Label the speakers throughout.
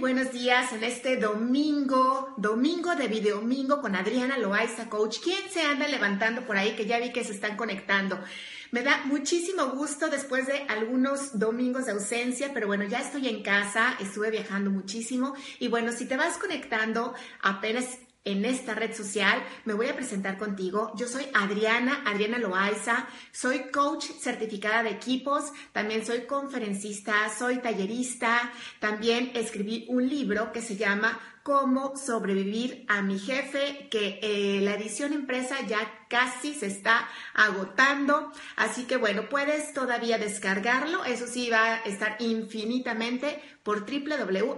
Speaker 1: Buenos días en este domingo, domingo de Videomingo con Adriana Loaiza, coach. ¿Quién se anda levantando por ahí que ya vi que se están conectando? Me da muchísimo gusto después de algunos domingos de ausencia, pero bueno, ya estoy en casa, estuve viajando muchísimo y bueno, si te vas conectando apenas en esta red social. Me voy a presentar contigo. Yo soy Adriana, Adriana Loaiza. Soy coach certificada de equipos. También soy conferencista, soy tallerista. También escribí un libro que se llama Cómo sobrevivir a mi jefe, que eh, la edición impresa ya casi se está agotando. Así que bueno, puedes todavía descargarlo. Eso sí, va a estar infinitamente por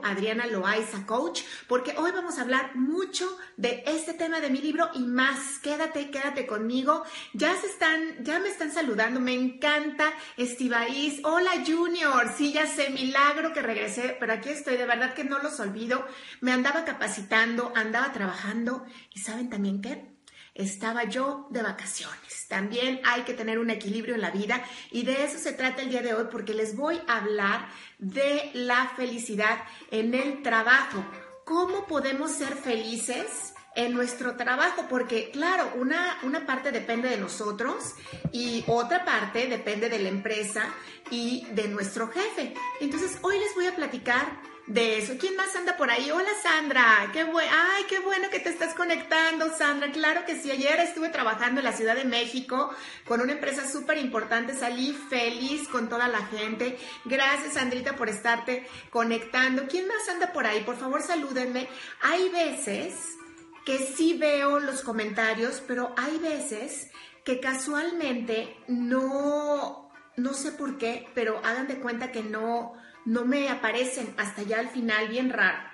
Speaker 1: Adriana Loaiza Coach, porque hoy vamos a hablar mucho de este tema de mi libro y más. Quédate, quédate conmigo. Ya se están, ya me están saludando. Me encanta Estivaís. Hola Junior. Sí, ya sé, milagro que regresé, pero aquí estoy. De verdad que no los olvido. Me andaba capacitando, andaba trabajando y saben también qué estaba yo de vacaciones. También hay que tener un equilibrio en la vida y de eso se trata el día de hoy porque les voy a hablar de la felicidad en el trabajo. ¿Cómo podemos ser felices? en nuestro trabajo, porque claro, una, una parte depende de nosotros y otra parte depende de la empresa y de nuestro jefe. Entonces, hoy les voy a platicar de eso. ¿Quién más anda por ahí? Hola Sandra, qué bueno, ay, qué bueno que te estás conectando, Sandra. Claro que sí, ayer estuve trabajando en la Ciudad de México con una empresa súper importante, salí feliz con toda la gente. Gracias, Sandrita, por estarte conectando. ¿Quién más anda por ahí? Por favor, salúdenme. Hay veces que sí veo los comentarios, pero hay veces que casualmente no, no sé por qué, pero hagan de cuenta que no no me aparecen hasta ya al final, bien raro.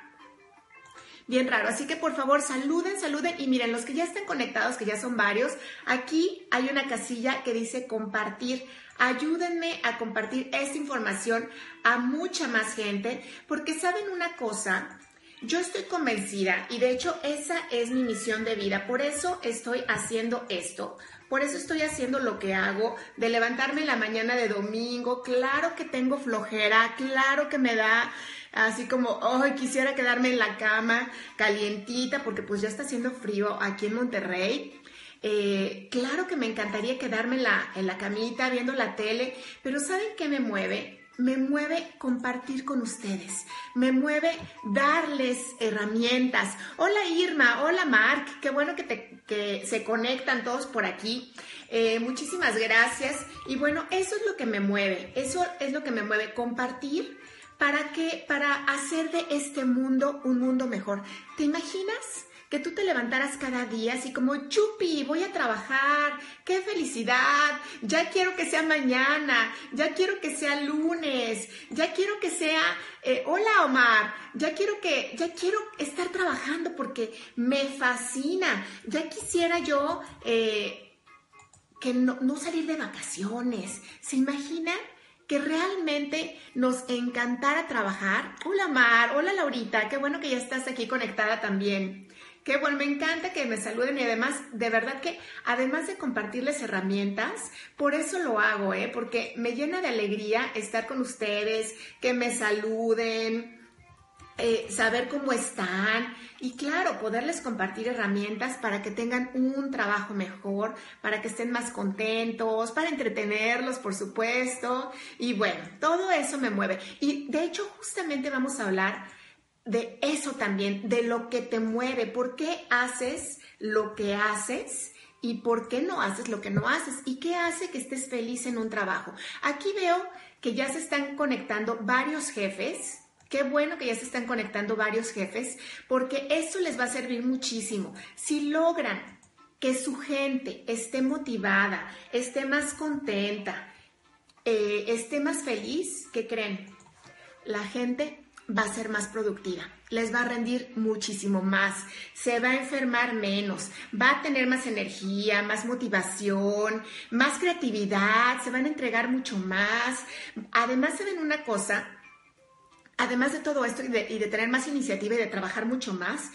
Speaker 1: Bien raro. Así que por favor saluden, saluden y miren, los que ya están conectados, que ya son varios, aquí hay una casilla que dice compartir. Ayúdenme a compartir esta información a mucha más gente, porque saben una cosa, yo estoy convencida y de hecho esa es mi misión de vida, por eso estoy haciendo esto, por eso estoy haciendo lo que hago, de levantarme en la mañana de domingo. Claro que tengo flojera, claro que me da así como, ay, quisiera quedarme en la cama calientita porque pues ya está haciendo frío aquí en Monterrey. Eh, claro que me encantaría quedarme en la, en la camita viendo la tele, pero ¿saben qué me mueve? Me mueve compartir con ustedes, me mueve darles herramientas. Hola Irma, hola Mark, qué bueno que, te, se conectan todos por aquí. Eh, muchísimas gracias. Y bueno, eso es lo que me mueve, eso es lo que me mueve, compartir. ¿Para qué? Para hacer de este mundo un mundo mejor. ¿Te imaginas? Que tú te levantaras cada día así como, chupi, voy a trabajar, qué felicidad, ya quiero que sea mañana, ya quiero que sea lunes, ya quiero que sea, eh, hola Omar, ya quiero que, ya quiero estar trabajando porque me fascina, ya quisiera yo eh, que no, no salir de vacaciones, ¿se imaginan? que realmente nos encantara trabajar. Hola Mar, hola Laurita, qué bueno que ya estás aquí conectada también. Qué bueno, me encanta que me saluden y además, de verdad que además de compartirles herramientas, por eso lo hago, ¿eh? porque me llena de alegría estar con ustedes, que me saluden, eh, saber cómo están y claro, poderles compartir herramientas para que tengan un trabajo mejor, para que estén más contentos, para entretenerlos, por supuesto. Y bueno, todo eso me mueve. Y de hecho, justamente vamos a hablar de eso también, de lo que te mueve, por qué haces lo que haces y por qué no haces lo que no haces y qué hace que estés feliz en un trabajo. Aquí veo que ya se están conectando varios jefes Qué bueno que ya se están conectando varios jefes, porque eso les va a servir muchísimo. Si logran que su gente esté motivada, esté más contenta, eh, esté más feliz, ¿qué creen? La gente va a ser más productiva, les va a rendir muchísimo más, se va a enfermar menos, va a tener más energía, más motivación, más creatividad, se van a entregar mucho más. Además, saben una cosa, además de todo esto y de, tener más iniciativa y de trabajar mucho más,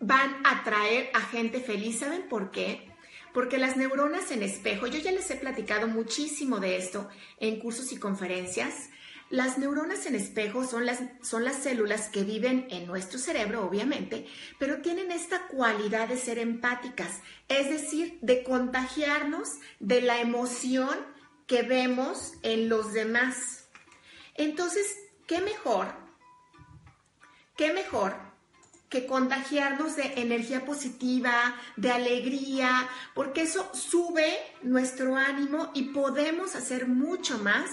Speaker 1: van a atraer a gente feliz. ¿Saben por qué? Porque las neuronas en espejo, yo ya les he platicado muchísimo de esto en cursos y conferencias, las neuronas en espejo son las, son las células que viven en nuestro cerebro, obviamente, pero tienen esta cualidad de ser empáticas, es decir, de contagiarnos de la emoción que vemos en los demás. Entonces, ¿qué mejor? ¿Qué mejor que contagiarnos de energía positiva, de alegría, porque eso sube nuestro ánimo y podemos hacer mucho más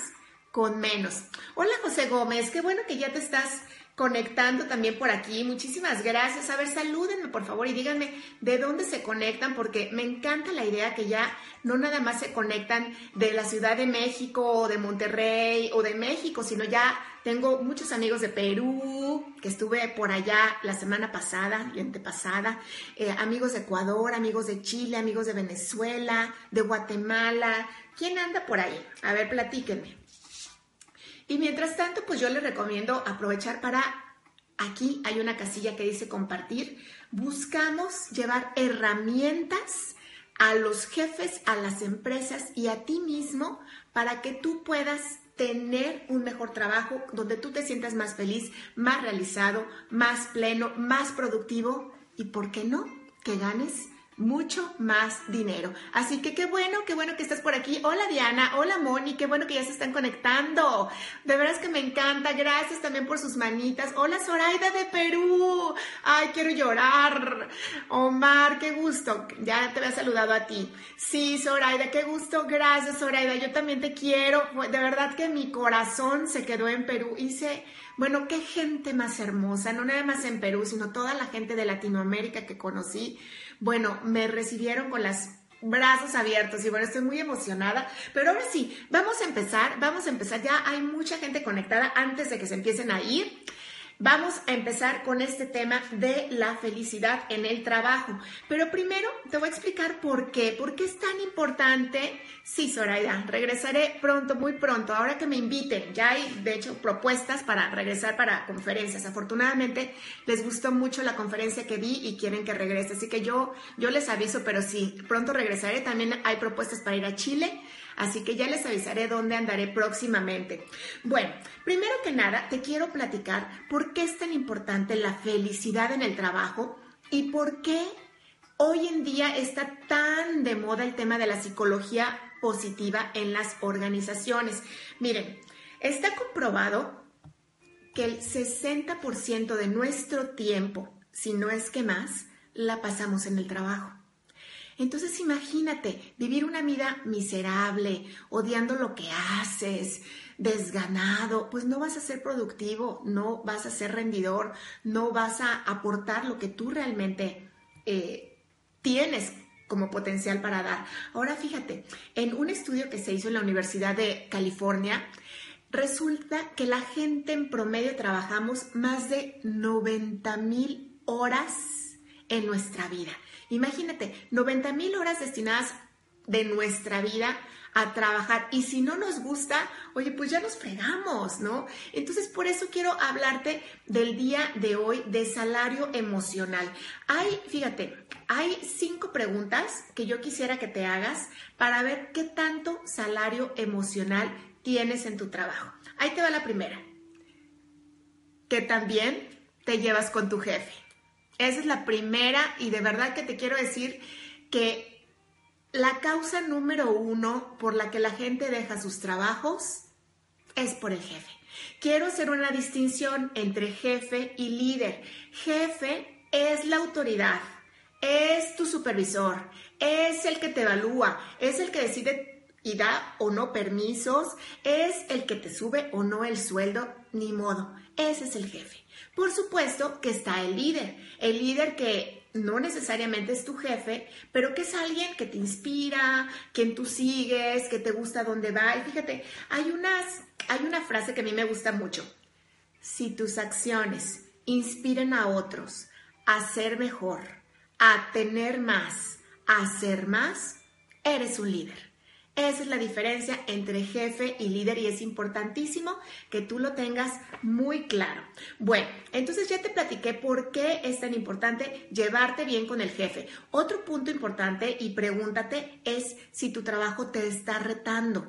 Speaker 1: con menos. Hola José Gómez, qué bueno que ya te estás conectando también por aquí. Muchísimas gracias. A ver, salúdenme por favor y díganme de dónde se conectan porque me encanta la idea que ya no nada más se conectan de la Ciudad de México o de Monterrey o de México, sino ya tengo muchos amigos de Perú, que estuve por allá la semana pasada y antepasada, eh, amigos de Ecuador, amigos de Chile, amigos de Venezuela, de Guatemala. ¿Quién anda por ahí? A ver, platíquenme. Y mientras tanto, pues yo les recomiendo aprovechar para, aquí hay una casilla que dice compartir, buscamos llevar herramientas a los jefes, a las empresas y a ti mismo para que tú puedas tener un mejor trabajo donde tú te sientas más feliz, más realizado, más pleno, más productivo y, ¿por qué no? Que ganes mucho más dinero. Así que qué bueno, qué bueno que estás por aquí. Hola Diana, hola Moni, qué bueno que ya se están conectando. De veras que me encanta. Gracias también por sus manitas. Hola Zoraida de Perú. Ay, quiero llorar. Omar, qué gusto. Ya te había saludado a ti. Sí, Zoraida, qué gusto. Gracias, Zoraida. Yo también te quiero. De verdad que mi corazón se quedó en Perú. Hice bueno, qué gente más hermosa, no nada más en Perú, sino toda la gente de Latinoamérica que conocí. Bueno, me recibieron con las brazos abiertos y bueno, estoy muy emocionada. Pero ahora sí, vamos a empezar, vamos a empezar. Ya hay mucha gente conectada antes de que se empiecen a ir. Vamos a empezar con este tema de la felicidad en el trabajo. Pero primero te voy a explicar por qué. ¿Por qué es tan importante? Sí, Zoraida, regresaré pronto, muy pronto, ahora que me inviten. Ya hay, de hecho, propuestas para regresar para conferencias. Afortunadamente, les gustó mucho la conferencia que di y quieren que regrese. Así que yo, yo les aviso, pero sí, pronto regresaré. También hay propuestas para ir a Chile así que ya les avisaré dónde andaré próximamente. Bueno, primero que nada, te quiero platicar por qué es tan importante la felicidad en el trabajo y por qué hoy en día está tan de moda el tema de la psicología positiva en las organizaciones. Miren, está comprobado que el 60% de nuestro tiempo, si no es que más, la pasamos en el trabajo. Entonces imagínate vivir una vida miserable, odiando lo que haces, desganado, pues no vas a ser productivo, no vas a ser rendidor, no vas a aportar lo que tú realmente eh, tienes como potencial para dar. Ahora fíjate, en un estudio que se hizo en la Universidad de California, resulta que la gente en promedio trabajamos más de 90 mil horas en nuestra vida. Imagínate, 90 mil horas destinadas de nuestra vida a trabajar y si no nos gusta, oye, pues ya nos fregamos, ¿no? Entonces, por eso quiero hablarte del día de hoy de salario emocional. Hay, fíjate, hay cinco preguntas que yo quisiera que te hagas para ver qué tanto salario emocional tienes en tu trabajo. Ahí te va la primera. Que también te llevas con tu jefe. Esa es la primera y de verdad que te quiero decir que la causa número uno por la que la gente deja sus trabajos es por el jefe. Quiero hacer una distinción entre jefe y líder. Jefe es la autoridad, es tu supervisor, es el que te evalúa, es el que decide y da o no permisos, es el que te sube o no el sueldo, ni modo Ese es el jefe. Por supuesto que está el líder, el líder que no necesariamente es tu jefe, pero que es alguien que te inspira, quien tú sigues, que te gusta dónde va. Y fíjate, hay, unas, hay una frase que a mí me gusta mucho. Si tus acciones inspiran a otros a ser mejor, a tener más, a ser más, eres un líder. Esa es la diferencia entre jefe y líder y es importantísimo que tú lo tengas muy claro. Bueno, entonces ya te platiqué por qué es tan importante llevarte bien con el jefe. Otro punto importante y pregúntate es si tu trabajo te está retando.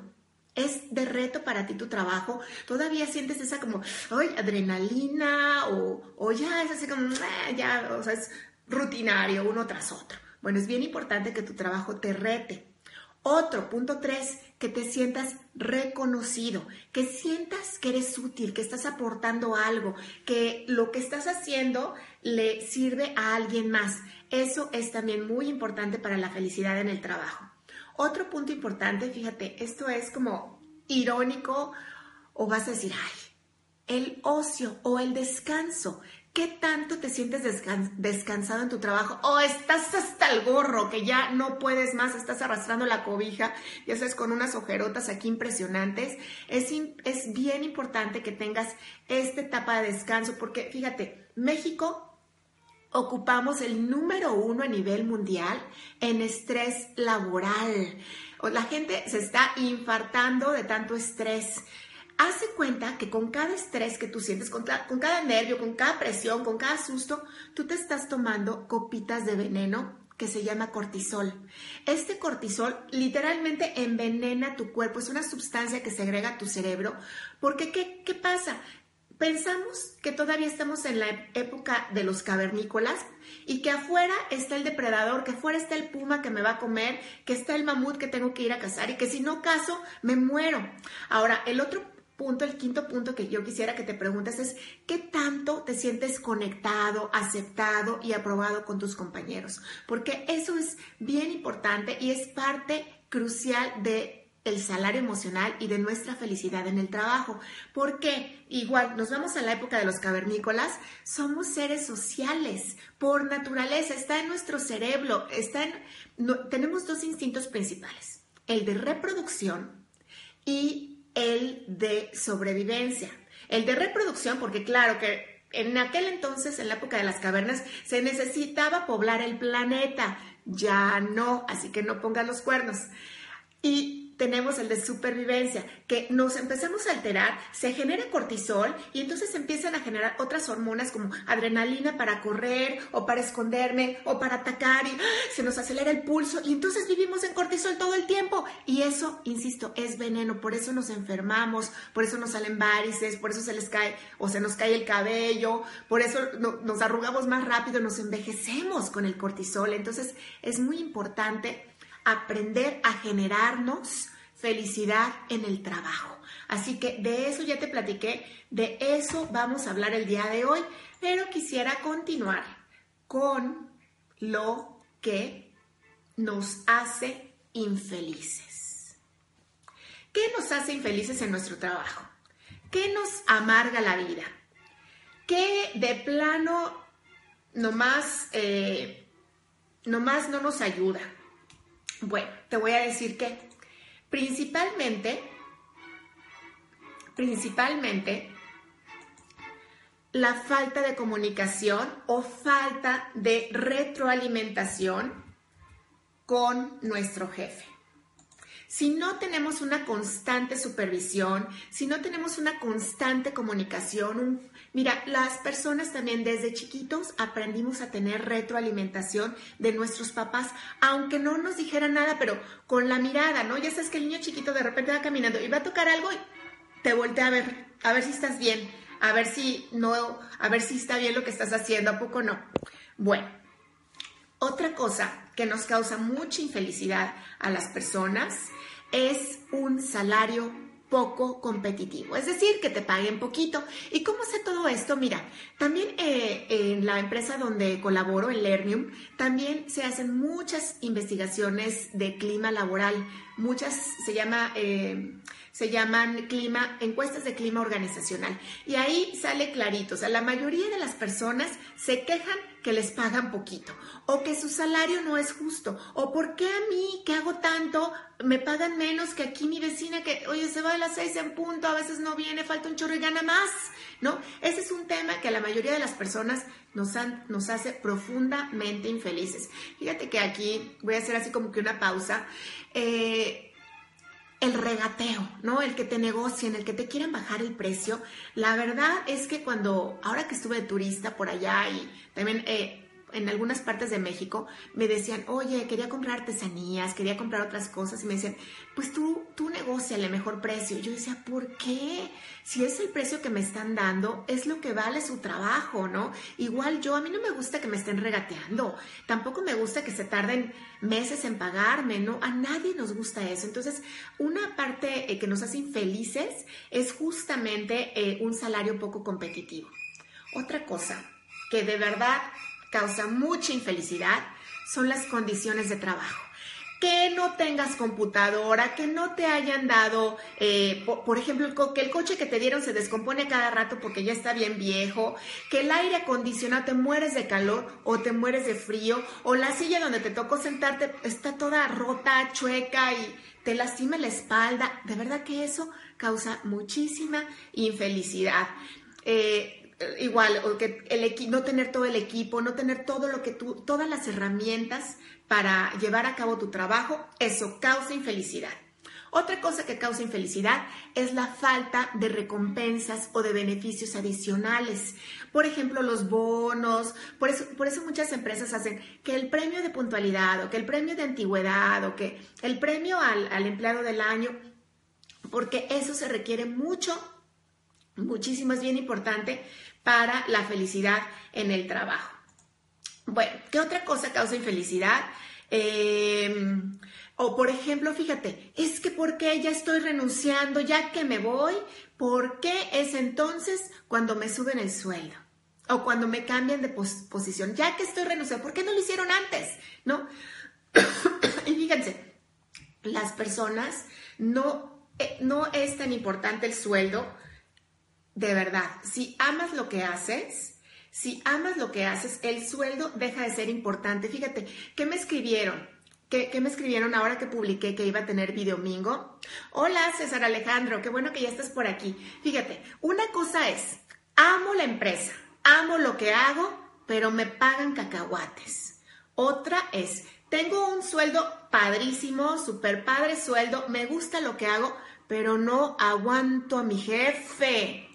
Speaker 1: ¿Es de reto para ti tu trabajo? ¿Todavía sientes esa como, ay, adrenalina? O, o ya es así como, ah, ya, o sea, es rutinario uno tras otro. Bueno, es bien importante que tu trabajo te rete. Otro, punto tres, que te sientas reconocido, que sientas que eres útil, que estás aportando algo, que lo que estás haciendo le sirve a alguien más. Eso es también muy importante para la felicidad en el trabajo. Otro punto importante, fíjate, esto es como irónico o vas a decir, ay, el ocio o el descanso. ¿Qué tanto te sientes descansado en tu trabajo? O estás hasta el gorro, que ya no puedes más, estás arrastrando la cobija, ya sabes, con unas ojerotas aquí impresionantes. Es, es bien importante que tengas esta etapa de descanso, porque fíjate, México ocupamos el número uno a nivel mundial en estrés laboral. La gente se está infartando de tanto estrés hace cuenta que con cada estrés que tú sientes, con, cada nervio, con cada presión, con cada susto, tú te estás tomando copitas de veneno que se llama cortisol. Este cortisol literalmente envenena tu cuerpo, es una sustancia que segrega tu cerebro, porque ¿qué, qué pasa? Pensamos que todavía estamos en la época de los cavernícolas y que afuera está el depredador, que afuera está el puma que me va a comer, que está el mamut que tengo que ir a cazar y que si no caso me muero. Ahora, el otro punto, el quinto punto que yo quisiera que te preguntes es, ¿qué tanto te sientes conectado, aceptado y aprobado con tus compañeros? Porque eso es bien importante y es parte crucial de el salario emocional y de nuestra felicidad en el trabajo. Porque igual nos vamos a la época de los cavernícolas, somos seres sociales por naturaleza, está en nuestro cerebro, está tenemos dos instintos principales, el de reproducción y el de sobrevivencia. El de reproducción, porque claro que en aquel entonces, en la época de las cavernas, se necesitaba poblar el planeta. Ya no, así que no pongan los cuernos. Y tenemos el de supervivencia, que nos empezamos a alterar, se genera cortisol y entonces empiezan a generar otras hormonas como adrenalina para correr o para esconderme o para atacar y ¡ah! se nos acelera el pulso y entonces vivimos en cortisol todo el tiempo y eso, insisto, es veneno, por eso nos enfermamos, por eso nos salen varices, por eso se les cae o se nos cae el cabello, por eso nos arrugamos más rápido, nos envejecemos con el cortisol, entonces es muy importante aprender a generarnos felicidad en el trabajo. Así que de eso ya te platiqué, de eso vamos a hablar el día de hoy, pero quisiera continuar con lo que nos hace infelices. ¿Qué nos hace infelices en nuestro trabajo? ¿Qué nos amarga la vida? ¿Qué de plano nomás, eh, nomás no nos ayuda? Bueno, te voy a decir que principalmente, principalmente, la falta de comunicación o falta de retroalimentación con nuestro jefe. Si no tenemos una constante supervisión, si no tenemos una constante comunicación, mira, las personas también desde chiquitos aprendimos a tener retroalimentación de nuestros papás, aunque no nos dijeran nada, pero con la mirada, ¿no? Ya sabes que el niño chiquito de repente va caminando y va a tocar algo y te voltea a ver, a ver si estás bien, a ver si no, a ver si está bien lo que estás haciendo, ¿a poco no? Bueno, otra cosa que nos causa mucha infelicidad a las personas es un salario poco competitivo, es decir, que te paguen poquito. ¿Y cómo sé todo esto? Mira, también eh, en la empresa donde colaboro, en Lernium, también se hacen muchas investigaciones de clima laboral muchas se llama... Eh, se llaman clima, encuestas de clima organizacional. Y ahí sale clarito, o sea, la mayoría de las personas se quejan que les pagan poquito o que su salario no es justo o por qué a mí que hago tanto me pagan menos que aquí mi vecina que, oye, se va a las seis en punto, a veces no viene, falta un chorro y gana más, ¿no? Ese es un tema que a la mayoría de las personas nos, nos hace profundamente infelices. Fíjate que aquí voy a hacer así como que una pausa. Eh, el regateo, ¿no? El que te negocien, el que te quieran bajar el precio. La verdad es que cuando, ahora que estuve de turista por allá y también eh, en algunas partes de México me decían, oye, quería comprar artesanías, quería comprar otras cosas, y me decían, pues tú, tú negocia el mejor precio. yo decía, ¿por qué? Si es el precio que me están dando, es lo que vale su trabajo, ¿no? Igual yo, a mí no me gusta que me estén regateando, tampoco me gusta que se tarden meses en pagarme, ¿no? A nadie nos gusta eso. Entonces, una parte eh, que nos hace infelices es justamente eh, un salario poco competitivo. Otra cosa que de verdad causa mucha infelicidad son las condiciones de trabajo. Que no tengas computadora, que no te hayan dado, eh, por, ejemplo, que el coche que te dieron se descompone cada rato porque ya está bien viejo, que el aire acondicionado te mueres de calor o te mueres de frío, o la silla donde te tocó sentarte está toda rota, chueca y te lastima la espalda. De verdad que eso causa muchísima infelicidad. Eh, igual, o que el no tener todo el equipo, no tener todo lo que tú, todas las herramientas para llevar a cabo tu trabajo, eso causa infelicidad. Otra cosa que causa infelicidad es la falta de recompensas o de beneficios adicionales. Por ejemplo, los bonos. Por eso, por eso muchas empresas hacen que el premio de puntualidad o que el premio de antigüedad o que el premio al empleado del año, porque eso se requiere mucho, muchísimo, es bien importante para la felicidad en el trabajo. Bueno, ¿qué otra cosa causa infelicidad? Em, o por ejemplo, fíjate, es que ¿por qué ya estoy renunciando, ya que me voy? ¿Por qué es entonces cuando me suben el sueldo? O cuando me cambian de posición, ya que estoy renunciando, ¿por qué no lo hicieron antes? ¿No? y fíjense, las personas no, eh, no es tan importante el sueldo de verdad, si amas lo que haces, si amas lo que haces, el sueldo deja de ser importante. Fíjate, ¿qué me escribieron? ¿Qué, me escribieron ahora que publiqué que iba a tener videomingo? Hola, César Alejandro, qué bueno que ya estás por aquí. Fíjate, una cosa es, amo la empresa, amo lo que hago, pero me pagan cacahuates. Otra es, tengo un sueldo padrísimo, super padre sueldo, me gusta lo que hago, pero no aguanto a mi jefe.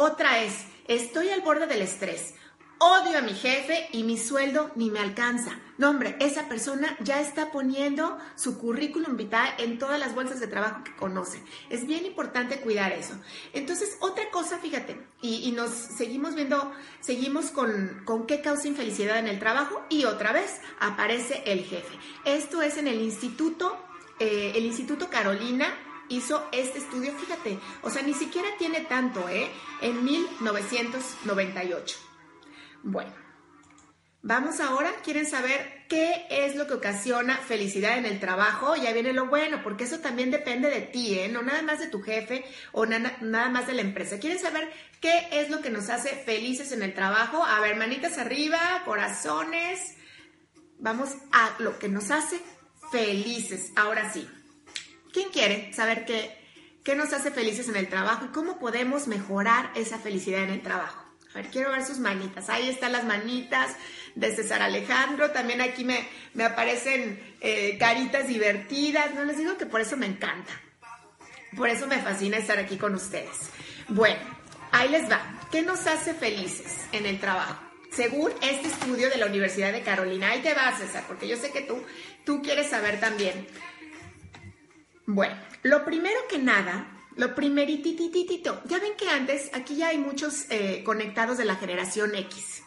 Speaker 1: Otra es, estoy al borde del estrés. Odio a mi jefe y mi sueldo ni me alcanza. No, hombre, esa persona ya está poniendo su currículum vital en todas las bolsas de trabajo que conoce. Es bien importante cuidar eso. Entonces, otra cosa, fíjate, y, nos seguimos viendo, seguimos con, con qué causa infelicidad en el trabajo y otra vez aparece el jefe. Esto es en el instituto, eh, el Instituto Carolina hizo este estudio, fíjate, o sea, ni siquiera tiene tanto, ¿eh? En 1998. Bueno, vamos ahora, ¿quieren saber qué es lo que ocasiona felicidad en el trabajo? Ya viene lo bueno, porque eso también depende de ti, ¿eh? No nada más de tu jefe o nada más de la empresa. ¿Quieren saber qué es lo que nos hace felices en el trabajo? A ver, manitas arriba, corazones. Vamos a lo que nos hace felices. Ahora sí. ¿Quién quiere saber qué, qué nos hace felices en el trabajo y cómo podemos mejorar esa felicidad en el trabajo? A ver, quiero ver sus manitas. Ahí están las manitas de César Alejandro. También aquí me, me aparecen eh, caritas divertidas. No les digo que por eso me encanta. Por eso me fascina estar aquí con ustedes. Bueno, ahí les va. ¿Qué nos hace felices en el trabajo? Según este estudio de la Universidad de Carolina. Ahí te vas, César, porque yo sé que tú, tú quieres saber también. Bueno, lo primero que nada, lo primeritititito, ya ven que antes aquí ya hay muchos eh, conectados de la generación X.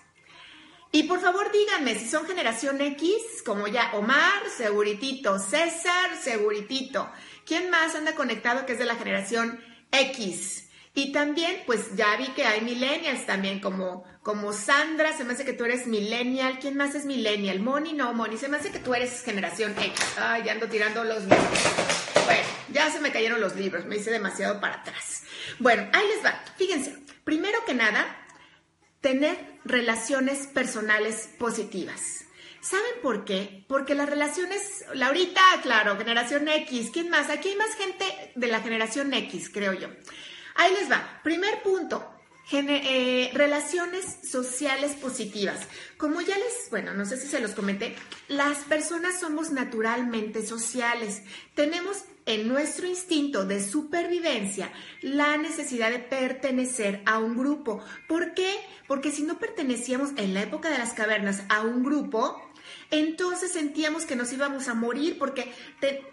Speaker 1: Y por favor díganme si son generación X, como ya Omar, seguritito, César, seguritito. ¿Quién más anda conectado que es de la generación X? Y también, pues ya vi que hay millennials también, como, como Sandra, se me hace que tú eres millennial. ¿Quién más es millennial? Moni, no, Moni, se me hace que tú eres generación X. Ay, ya ando tirando los bueno, ya se me cayeron los libros, me hice demasiado para atrás. Bueno, ahí les va. Fíjense, primero que nada, tener relaciones personales positivas. ¿Saben por qué? Porque las relaciones, Laurita, claro, generación X, ¿quién más? Aquí hay más gente de la generación X, creo yo. Ahí les va. Primer punto, eh, relaciones sociales positivas. Como ya les, bueno, no sé si se los comenté, las personas somos naturalmente sociales. Tenemos en nuestro instinto de supervivencia la necesidad de pertenecer a un grupo. ¿Por qué? Porque si no pertenecíamos en la época de las cavernas a un grupo, entonces sentíamos que nos íbamos a morir porque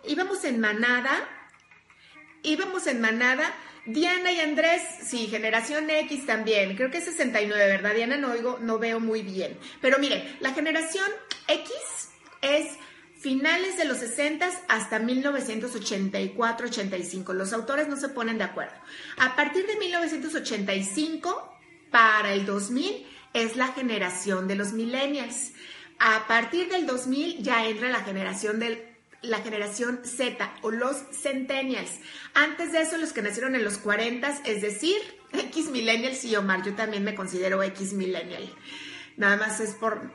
Speaker 1: íbamos en manada, íbamos en manada. Diana y Andrés, sí, generación X también, creo que es 69, ¿verdad? Diana no oigo, no veo muy bien. Pero miren, la generación X es finales de los 60 hasta 1984-85. Los autores no se ponen de acuerdo. A partir de 1985 para el 2000 es la generación de los millennials. A partir del 2000 ya entra la generación del la generación Z o los centennials. Antes de eso, los que nacieron en los 40, es decir, X millennials y Omar, yo también me considero X millennial. Nada más es por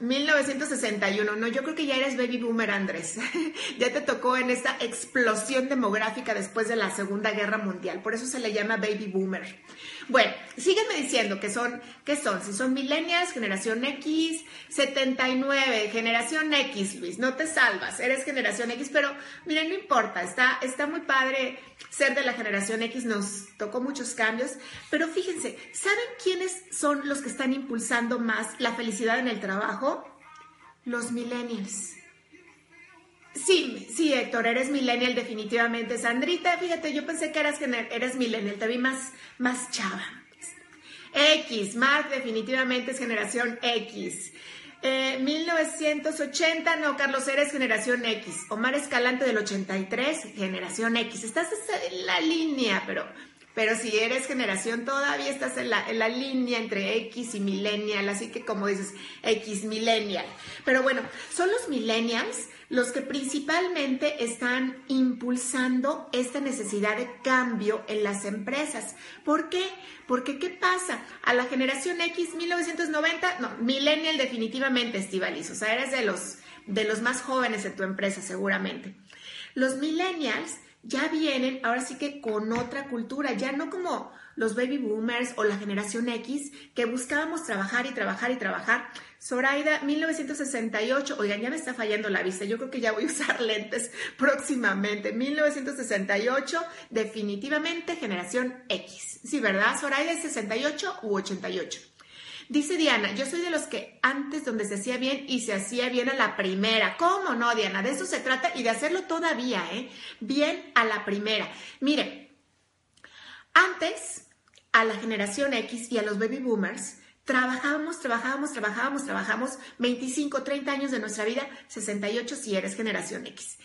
Speaker 1: 1961, no, yo creo que ya eres baby boomer, Andrés. ya te tocó en esta explosión demográfica después de la Segunda Guerra Mundial, por eso se le llama baby boomer. Bueno, sígueme diciendo que son, ¿qué son? Si son millennials, generación X, 79, generación X, Luis, no te salvas, eres generación X, pero miren, no importa, está, está muy padre ser de la generación X, nos tocó muchos cambios, pero fíjense, ¿saben quiénes son los que están impulsando más la felicidad en el trabajo? Los millennials. Sí, sí, Héctor, eres millennial definitivamente. Sandrita, fíjate, yo pensé que eras, eres millennial, te vi más, más chava. X, Mark definitivamente es generación X. 1980, eh, no, Carlos, eres generación X. Omar Escalante del 83, generación X. Estás en la línea, pero, pero si eres generación, todavía estás en la, en la línea entre X y millennial, así que como dices, X millennial. Pero bueno, son los millennials los que principalmente están impulsando esta necesidad de cambio en las empresas. ¿Por qué? Porque ¿qué pasa? A la generación X 1990, no, millennial definitivamente, Estivalis, o sea, eres de los, de los más jóvenes de tu empresa seguramente. Los millennials ya vienen ahora sí que con otra cultura, ya no como los baby boomers o la generación X que buscábamos trabajar y trabajar y trabajar. Zoraida, 1968, oigan, ya me está fallando la vista, yo creo que ya voy a usar lentes próximamente. 1968, definitivamente generación X. Sí, ¿verdad? Zoraida es 68 u 88. Dice Diana, yo soy de los que antes donde se hacía bien y se hacía bien a la primera. ¿Cómo no, Diana? De eso se trata y de hacerlo todavía, ¿eh? Bien a la primera. Mire, antes a la generación X y a los baby boomers, trabajábamos, trabajábamos, trabajábamos, trabajamos 25, 30 años de nuestra vida, 68 si eres generación X.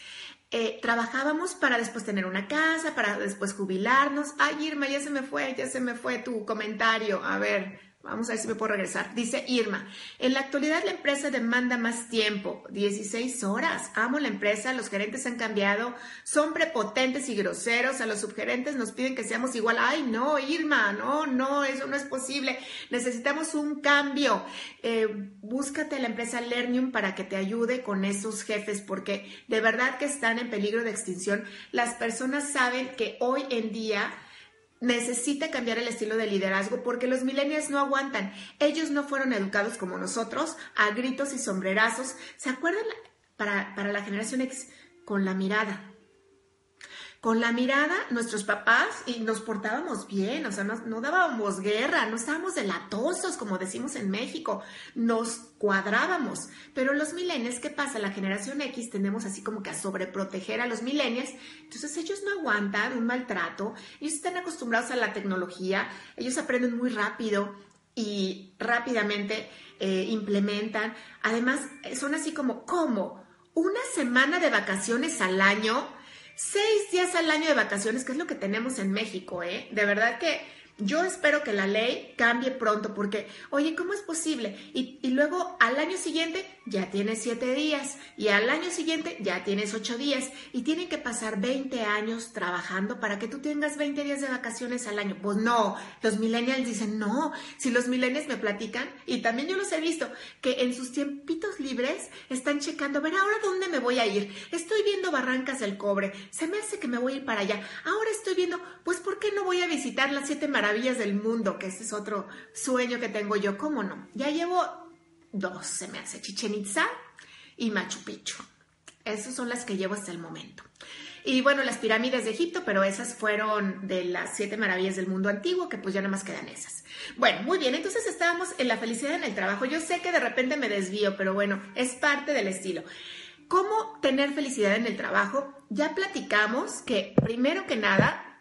Speaker 1: Eh, trabajábamos para después tener una casa, para después jubilarnos. Ay, Irma, ya se me fue, ya se me fue tu comentario. A ver, Vamos a ver si me puedo regresar. Dice Irma, en la actualidad la empresa demanda más tiempo, 16 horas. Amo la empresa, los gerentes han cambiado, son prepotentes y groseros, a los subgerentes nos piden que seamos igual. Ay, no, Irma, no, no, eso no es posible. Necesitamos un cambio. Eh, búscate la empresa Lernium para que te ayude con esos jefes, porque de verdad que están en peligro de extinción. Las personas saben que hoy en día necesita cambiar el estilo de liderazgo porque los millennials no aguantan. Ellos no fueron educados como nosotros, a gritos y sombrerazos. ¿Se acuerdan para, para la generación X? Con la mirada con la mirada nuestros papás y nos portábamos bien, o sea, no, dábamos guerra, no estábamos delatosos, como decimos en México, nos cuadrábamos. Pero los millennials, ¿qué pasa? La generación X tenemos así como que a sobreproteger a los millennials, entonces ellos no aguantan un maltrato, ellos están acostumbrados a la tecnología, ellos aprenden muy rápido y rápidamente eh, implementan. Además, son así como, ¿cómo? ¿Una semana de vacaciones al año? Seis días al año de vacaciones, que es lo que tenemos en México, ¿eh? De verdad que Yo espero que la ley cambie pronto porque, oye, ¿cómo es posible? Y, luego al año siguiente ya tienes siete días y al año siguiente ya tienes ocho días y tienen que pasar 20 años trabajando para que tú tengas 20 días de vacaciones al año. Pues no, los millennials dicen, no, si los millennials me platican, y también yo los he visto, que en sus tiempitos libres están checando, ver, ahora dónde me voy a ir. Estoy viendo Barrancas del Cobre, se me hace que me voy a ir para allá. Ahora estoy viendo, pues, ¿por qué no voy a visitar las siete maravillas? Maravillas del mundo, que ese es otro sueño que tengo yo, ¿cómo no? Ya llevo dos, se me hace Chichen Itza y Machu Picchu. Esas son las que llevo hasta el momento. Y bueno, las pirámides de Egipto, pero esas fueron de las siete maravillas del mundo antiguo, que pues ya nada más quedan esas. Bueno, muy bien, entonces estábamos en la felicidad en el trabajo. Yo sé que de repente me desvío, pero bueno, es parte del estilo. ¿Cómo tener felicidad en el trabajo? Ya platicamos que primero que nada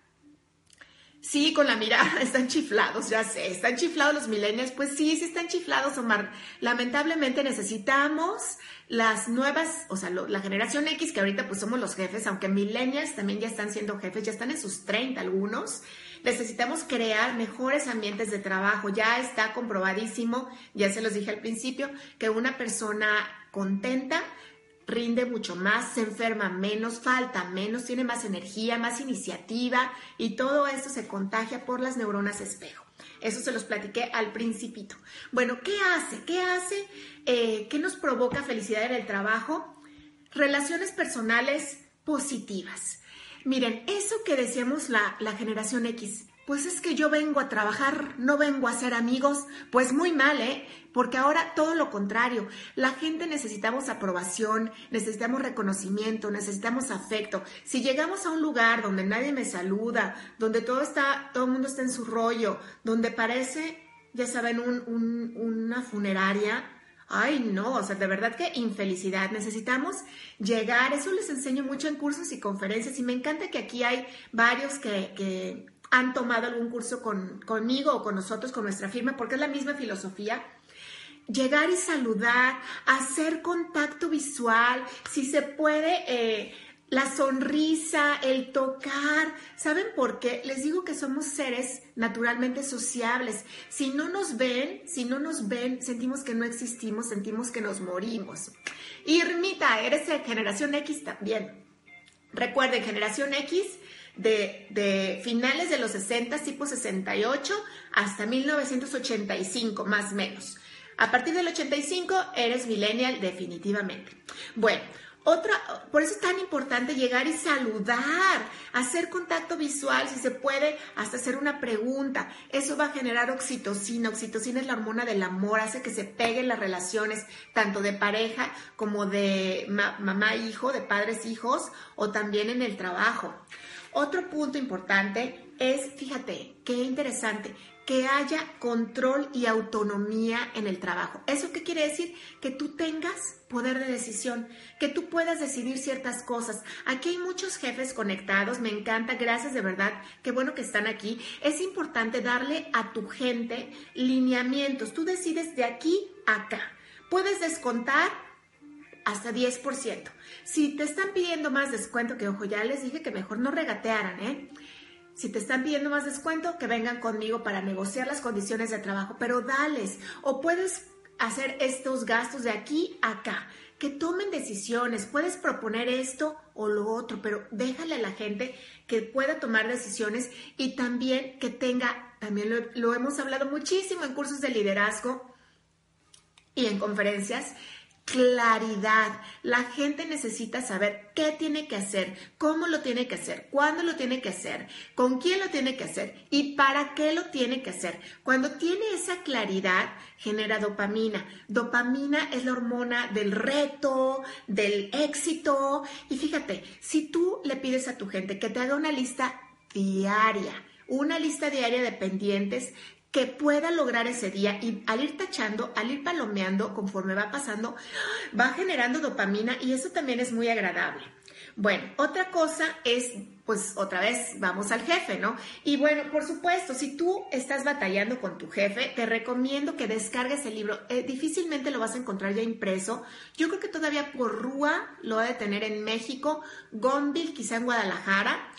Speaker 1: Sí, con la mirada, están chiflados, ya sé, están chiflados los millennials, pues sí, sí están chiflados, Omar. Lamentablemente necesitamos las nuevas, o sea, la generación X, que ahorita pues somos los jefes, aunque millennials también ya están siendo jefes, ya están en sus 30 algunos, necesitamos crear mejores ambientes de trabajo. Ya está comprobadísimo, ya se los dije al principio, que una persona contenta rinde mucho más, se enferma menos, falta menos, tiene más energía, más iniciativa y todo esto se contagia por las neuronas espejo. Eso se los platiqué al principito. Bueno, ¿qué hace? ¿Qué hace? Eh, ¿Qué nos provoca felicidad en el trabajo? Relaciones personales positivas. Miren, eso que decíamos la, la generación X, pues es que yo vengo a trabajar, no vengo a ser amigos. Pues muy mal, ¿eh? Porque ahora todo lo contrario. La gente necesitamos aprobación, necesitamos reconocimiento, necesitamos afecto. Si llegamos a un lugar donde nadie me saluda, donde todo está, todo el mundo está en su rollo, donde parece, ya saben, una funeraria, Ay, no, o sea, de verdad que infelicidad. Necesitamos llegar, eso les enseño mucho en cursos y conferencias y me encanta que aquí hay varios que, que han tomado algún curso con, conmigo o con nosotros, con nuestra firma, porque es la misma filosofía. Llegar y saludar, hacer contacto visual, si se puede, eh, la sonrisa, el tocar. ¿Saben por qué? Les digo que somos seres naturalmente sociables. Si no nos ven, si no nos ven, sentimos que no existimos, sentimos que nos morimos. Irmita, eres de generación X también. Recuerden, generación X de, finales de los 60, tipo 68, hasta 1985, más o menos. A partir del 85 eres millennial definitivamente. Bueno, otra, por eso es tan importante llegar y saludar, hacer contacto visual, si se puede, hasta hacer una pregunta. Eso va a generar oxitocina. Oxitocina es la hormona del amor, hace que se peguen las relaciones, tanto de pareja como de mamá-hijo, de padres-hijos, o también en el trabajo. Otro punto importante es, fíjate, qué interesante, que haya control y autonomía en el trabajo. ¿Eso qué quiere decir? Que tú tengas poder de decisión, que tú puedas decidir ciertas cosas. Aquí hay muchos jefes conectados, me encanta, gracias de verdad, qué bueno que están aquí. Es importante darle a tu gente lineamientos. Tú decides de aquí a acá. Puedes descontar hasta 10%. Si te están pidiendo más descuento, que ojo, ya les dije que mejor no regatearan, ¿eh? Si te están pidiendo más descuento, que vengan conmigo para negociar las condiciones de trabajo, pero dales. O puedes hacer estos gastos de aquí a acá, que tomen decisiones. Puedes proponer esto o lo otro, pero déjale a la gente que pueda tomar decisiones y también que tenga, también lo, lo hemos hablado muchísimo en cursos de liderazgo y en conferencias, claridad. La gente necesita saber qué tiene que hacer, cómo lo tiene que hacer, cuándo lo tiene que hacer, con quién lo tiene que hacer y para qué lo tiene que hacer. Cuando tiene esa claridad, genera dopamina. Dopamina es la hormona del reto, del éxito. Y fíjate, si tú le pides a tu gente que te haga una lista diaria, una lista diaria de pendientes, que pueda lograr ese día y al ir tachando, al ir palomeando conforme va pasando, va generando dopamina y eso también es muy agradable. Bueno, otra cosa es, pues otra vez vamos al jefe, ¿no? Y bueno, por supuesto, si tú estás batallando con tu jefe, te recomiendo que descargues el libro. Eh, difícilmente lo vas a encontrar ya impreso. Yo creo que todavía por Rúa lo va a tener en México, Gonville quizá en Guadalajara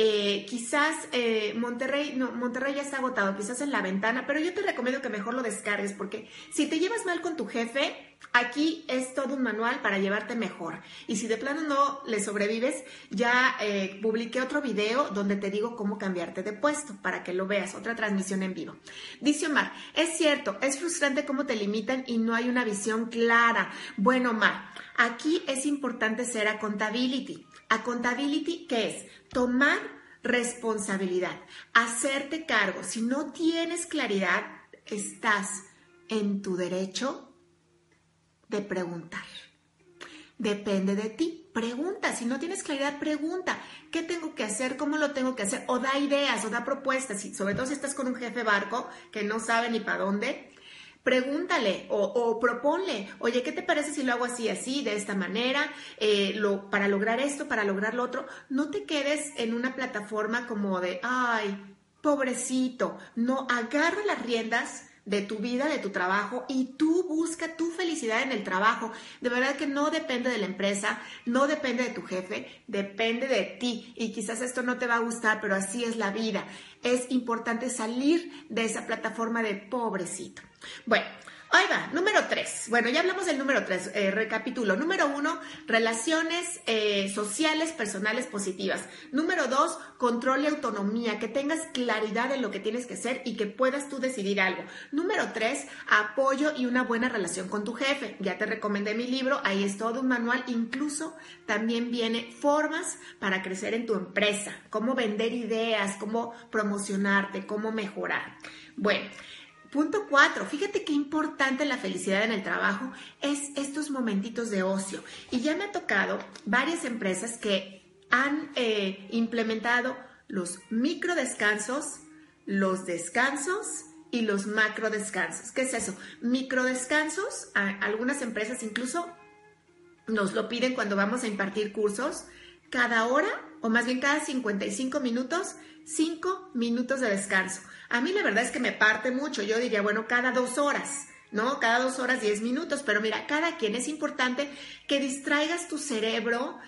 Speaker 1: Eh, quizás eh, Monterrey, no, Monterrey ya está agotado, quizás en la ventana, pero yo te recomiendo que mejor lo descargues porque si te llevas mal con tu jefe, aquí es todo un manual para llevarte mejor. Y si de plano no le sobrevives, ya eh, publiqué otro video donde te digo cómo cambiarte de puesto para que lo veas, otra transmisión en vivo. Dice Omar, es cierto, es frustrante cómo te limitan y no hay una visión clara. Bueno, Omar, aquí es importante ser accountability. Accountability, ¿qué es? tomar responsabilidad, hacerte cargo. Si no tienes claridad, estás en tu derecho de preguntar. Depende de ti. Pregunta, si no tienes claridad, pregunta, ¿qué tengo que hacer? ¿Cómo lo tengo que hacer? O da ideas, o da propuestas. sobre todo si estás con un jefe barco que no sabe ni para dónde, pregúntale o, o, proponle, oye, ¿qué te parece si lo hago así, así, de esta manera, eh, lo, para lograr esto, para lograr lo otro? No te quedes en una plataforma como de, ay, pobrecito, no, agarra las riendas de tu vida, de tu trabajo y tú busca tu felicidad en el trabajo. De verdad que no depende de la empresa, no depende de tu jefe, depende de ti. Y quizás esto no te va a gustar, pero así es la vida. Es importante salir de esa plataforma de pobrecito. Bueno, Ahí va, número tres. Bueno, ya hablamos del número tres. Eh, recapitulo. Número uno, relaciones eh, sociales, personales positivas. Número dos, control y autonomía, que tengas claridad en lo que tienes que hacer y que puedas tú decidir algo. Número tres, apoyo y una buena relación con tu jefe. Ya te recomendé mi libro, ahí es todo un manual. Incluso también viene formas para crecer en tu empresa, cómo vender ideas, cómo promocionarte, cómo mejorar. Bueno. Punto cuatro, fíjate qué importante la felicidad en el trabajo es estos momentitos de ocio. Y ya me ha tocado varias empresas que han eh, implementado los micro descansos, los descansos y los macro descansos. ¿Qué es eso? Micro descansos, algunas empresas incluso nos lo piden cuando vamos a impartir cursos, cada hora o más bien cada 55 minutos, 5 minutos de descanso. A mí la verdad es que me parte mucho. Yo diría, bueno, cada dos horas. ¿no? Cada dos horas, diez minutos, pero mira, cada quien es importante que distraigas tu cerebro,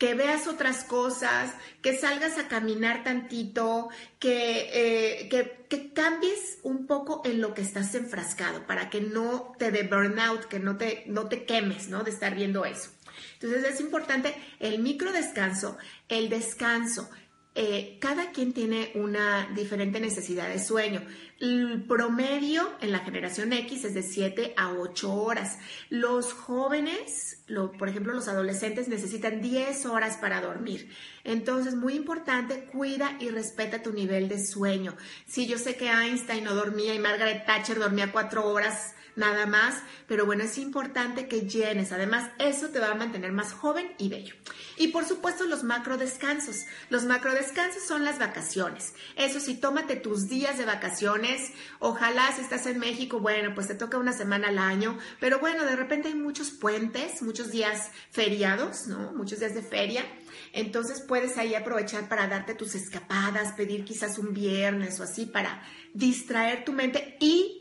Speaker 1: que veas otras cosas, que salgas a caminar tantito, que, eh, que, cambies un poco en lo que estás enfrascado para que no te dé burnout, que no te, no te quemes, ¿no? De estar viendo eso. Entonces es importante el micro descanso, el descanso, eh, cada quien tiene una diferente necesidad de sueño. El promedio en la generación X es de 7 a 8 horas. Los jóvenes, por ejemplo los adolescentes, necesitan 10 horas para dormir. Entonces, muy importante, cuida y respeta tu nivel de sueño. Si yo sé que Einstein no dormía y Margaret Thatcher dormía 4 horas, nada más, pero bueno, es importante que llenes. Además, eso te va a mantener más joven y bello. Y por supuesto, los macro descansos. Los macro descansos son las vacaciones. Eso sí, tómate tus días de vacaciones. Ojalá si estás en México, bueno, pues te toca una semana al año, pero bueno, de repente hay muchos puentes, muchos días feriados, ¿no? Muchos días de feria. Entonces puedes ahí aprovechar para darte tus escapadas, pedir quizás un viernes o así para distraer tu mente y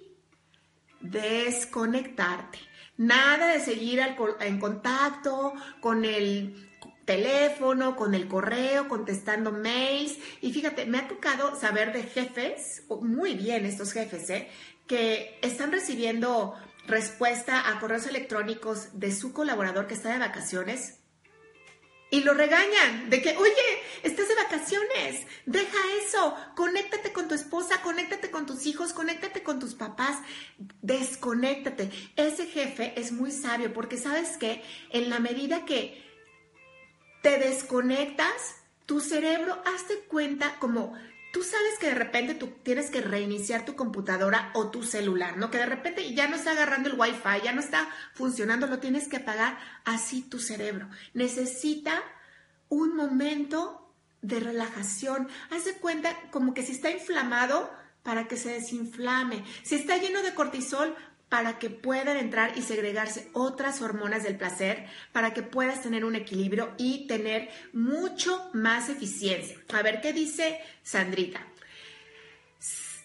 Speaker 1: desconectarte. Nada de seguir en contacto con el teléfono, con el correo, contestando mails. Y fíjate, me ha tocado saber de jefes, muy bien estos jefes, ¿eh? que están recibiendo respuesta a correos electrónicos de su colaborador que está de vacaciones y lo regañan de que, oye, estás de vacaciones, deja eso, conéctate con tu esposa, conéctate con tus hijos, conéctate con tus papás, desconéctate. Ese jefe es muy sabio porque sabes que en la medida que te desconectas, tu cerebro, hazte cuenta como Tú sabes que de repente tú tienes que reiniciar tu computadora o tu celular, ¿no? Que de repente ya no está agarrando el wifi, ya no está funcionando, lo tienes que apagar así tu cerebro. Necesita un momento de relajación. Haz de cuenta como que si está inflamado, para que se desinflame. Si está lleno de cortisol, para que puedan entrar y segregarse otras hormonas del placer, para que puedas tener un equilibrio y tener mucho más eficiencia. A ver qué dice Sandrita.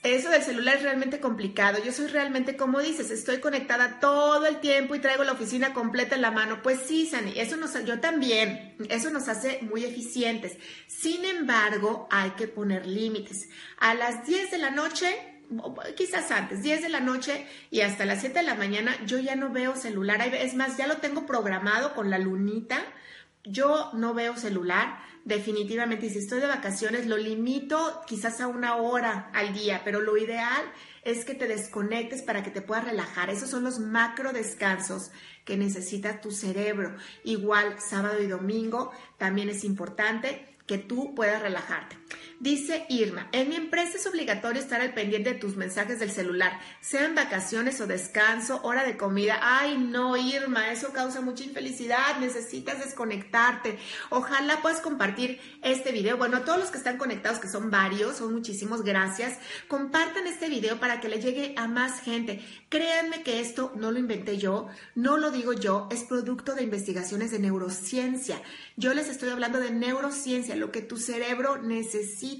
Speaker 1: eso del celular es realmente complicado. Yo soy realmente, como dices, estoy conectada todo el tiempo y traigo la oficina completa en la mano. Pues sí, Sani, eso nos, yo también, eso nos hace muy eficientes. Sin embargo, hay que poner límites. A las 10 de la noche, quizás antes, 10 de la noche y hasta las 7 de la mañana, yo ya no veo celular. Es más, ya lo tengo programado con la lunita. Yo no veo celular definitivamente. Y si estoy de vacaciones, lo limito quizás a una hora al día, pero lo ideal es que te desconectes para que te puedas relajar. Esos son los macro descansos que necesita tu cerebro. Igual sábado y domingo también es importante que tú puedas relajarte. Dice Irma, en mi empresa es obligatorio estar al pendiente de tus mensajes del celular, sean vacaciones o descanso, hora de comida. Ay, no, Irma, eso causa mucha infelicidad, necesitas desconectarte. Ojalá puedas compartir este video. Bueno, todos los que están conectados, que son varios, son muchísimos, gracias. Compartan este video para que le llegue a más gente. Créanme que esto no lo inventé yo, no lo digo yo, es producto de investigaciones de neurociencia. Yo les estoy hablando de neurociencia, lo que tu cerebro necesita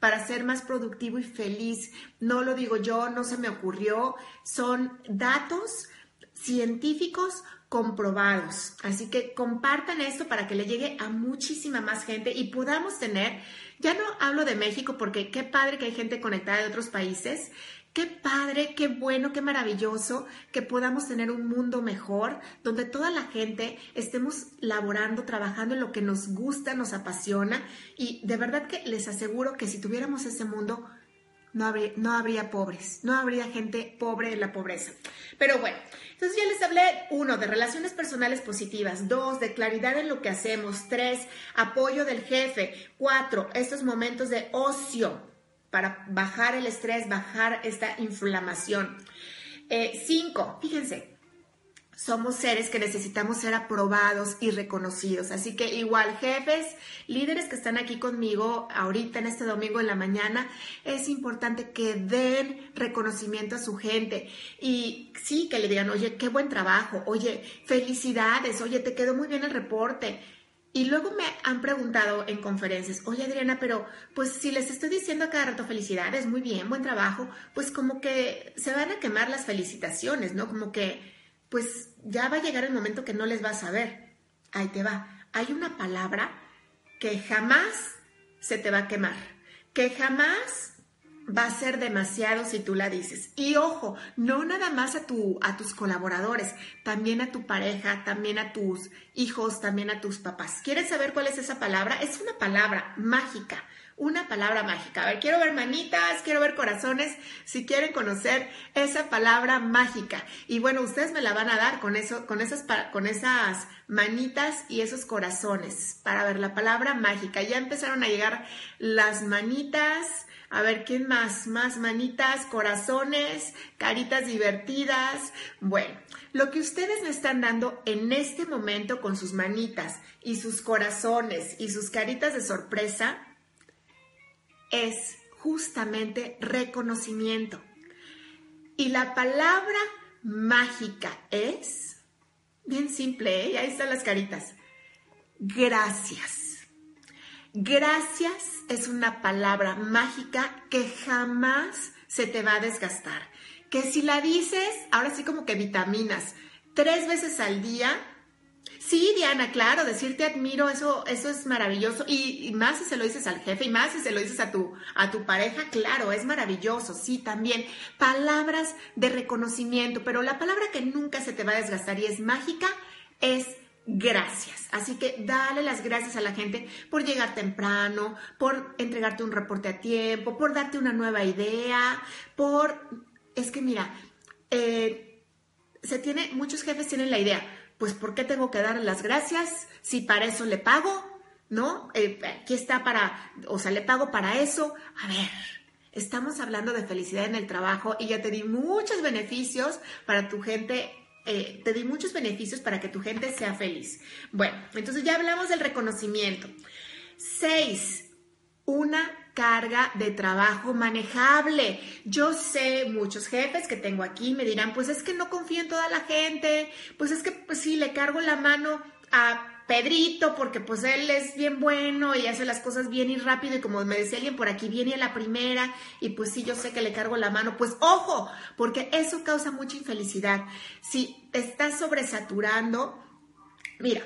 Speaker 1: para ser más productivo y feliz. No lo digo yo, no se me ocurrió, son datos científicos comprobados. Así que compartan esto para que le llegue a muchísima más gente y podamos tener, ya no hablo de México porque qué padre que hay gente conectada de otros países, Qué padre, qué bueno, qué maravilloso que podamos tener un mundo mejor, donde toda la gente estemos laborando, trabajando en lo que nos gusta, nos apasiona. Y de verdad que les aseguro que si tuviéramos ese mundo, no habría, no pobres, no habría gente pobre en la pobreza. Pero bueno, entonces ya les hablé, uno, de relaciones personales positivas, dos, de claridad en lo que hacemos, tres, apoyo del jefe, cuatro, estos momentos de ocio, para bajar el estrés, bajar esta inflamación. Eh, cinco, fíjense, somos seres que necesitamos ser aprobados y reconocidos. Así que igual, jefes, líderes que están aquí conmigo ahorita en este domingo en la mañana, es importante que den reconocimiento a su gente y sí, que le digan, oye, qué buen trabajo, oye, felicidades, oye, te quedó muy bien el reporte. Y luego me han preguntado en conferencias, oye Adriana, pero pues si les estoy diciendo a cada rato felicidades, muy bien, buen trabajo, pues como que se van a quemar las felicitaciones, ¿no? Como que pues ya va a llegar el momento que no les vas a ver. Ahí te va. Hay una palabra que jamás se te va a quemar, que jamás va a ser demasiado si tú la dices. Y ojo, no nada más a, tu, a tus colaboradores, también a tu pareja, también a tus hijos, también a tus papás. ¿Quieres saber cuál es esa palabra? Es una palabra mágica, una palabra mágica. A ver, quiero ver manitas, quiero ver corazones, si quieren conocer esa palabra mágica. Y bueno, ustedes me la van a dar con, eso, con, con esas manitas y esos corazones para ver la palabra mágica. Ya empezaron a llegar las manitas a ver, ¿quién más? Más manitas, corazones, caritas divertidas. Bueno, lo que ustedes me están dando en este momento con sus manitas y sus corazones y sus caritas de sorpresa es justamente reconocimiento. Y la palabra mágica es, bien simple, ¿eh? ahí están las caritas, gracias. Gracias es una palabra mágica que jamás se te va a desgastar. Que si la dices, ahora sí como que vitaminas, tres veces al día. Sí, Diana, claro, decirte admiro, eso, eso es maravilloso. Y, más si se lo dices al jefe, y más si se lo dices a tu, a tu pareja, claro, es maravilloso. Sí, también. Palabras de reconocimiento, pero la palabra que nunca se te va a desgastar y es mágica es gracias. Así que dale las gracias a la gente por llegar temprano, por entregarte un reporte a tiempo, por darte una nueva idea, por... Es que mira, eh, se tiene, muchos jefes tienen la idea, pues ¿por qué tengo que darle las gracias si para eso le pago? ¿No? Eh, aquí está para, o sea, le pago para eso. A ver, estamos hablando de felicidad en el trabajo y ya te di muchos beneficios para tu gente eh, te di muchos beneficios para que tu gente sea feliz. Bueno, entonces ya hablamos del reconocimiento. Seis, una carga de trabajo manejable. Yo sé, muchos jefes que tengo aquí me dirán, pues es que no confío en toda la gente, pues es que pues sí, le cargo la mano a Pedrito, porque pues él es bien bueno y hace las cosas bien y rápido y como me decía alguien por aquí, viene a la primera y pues sí, yo sé que le cargo la mano, pues ojo, porque eso causa mucha infelicidad. Si estás sobresaturando, mira,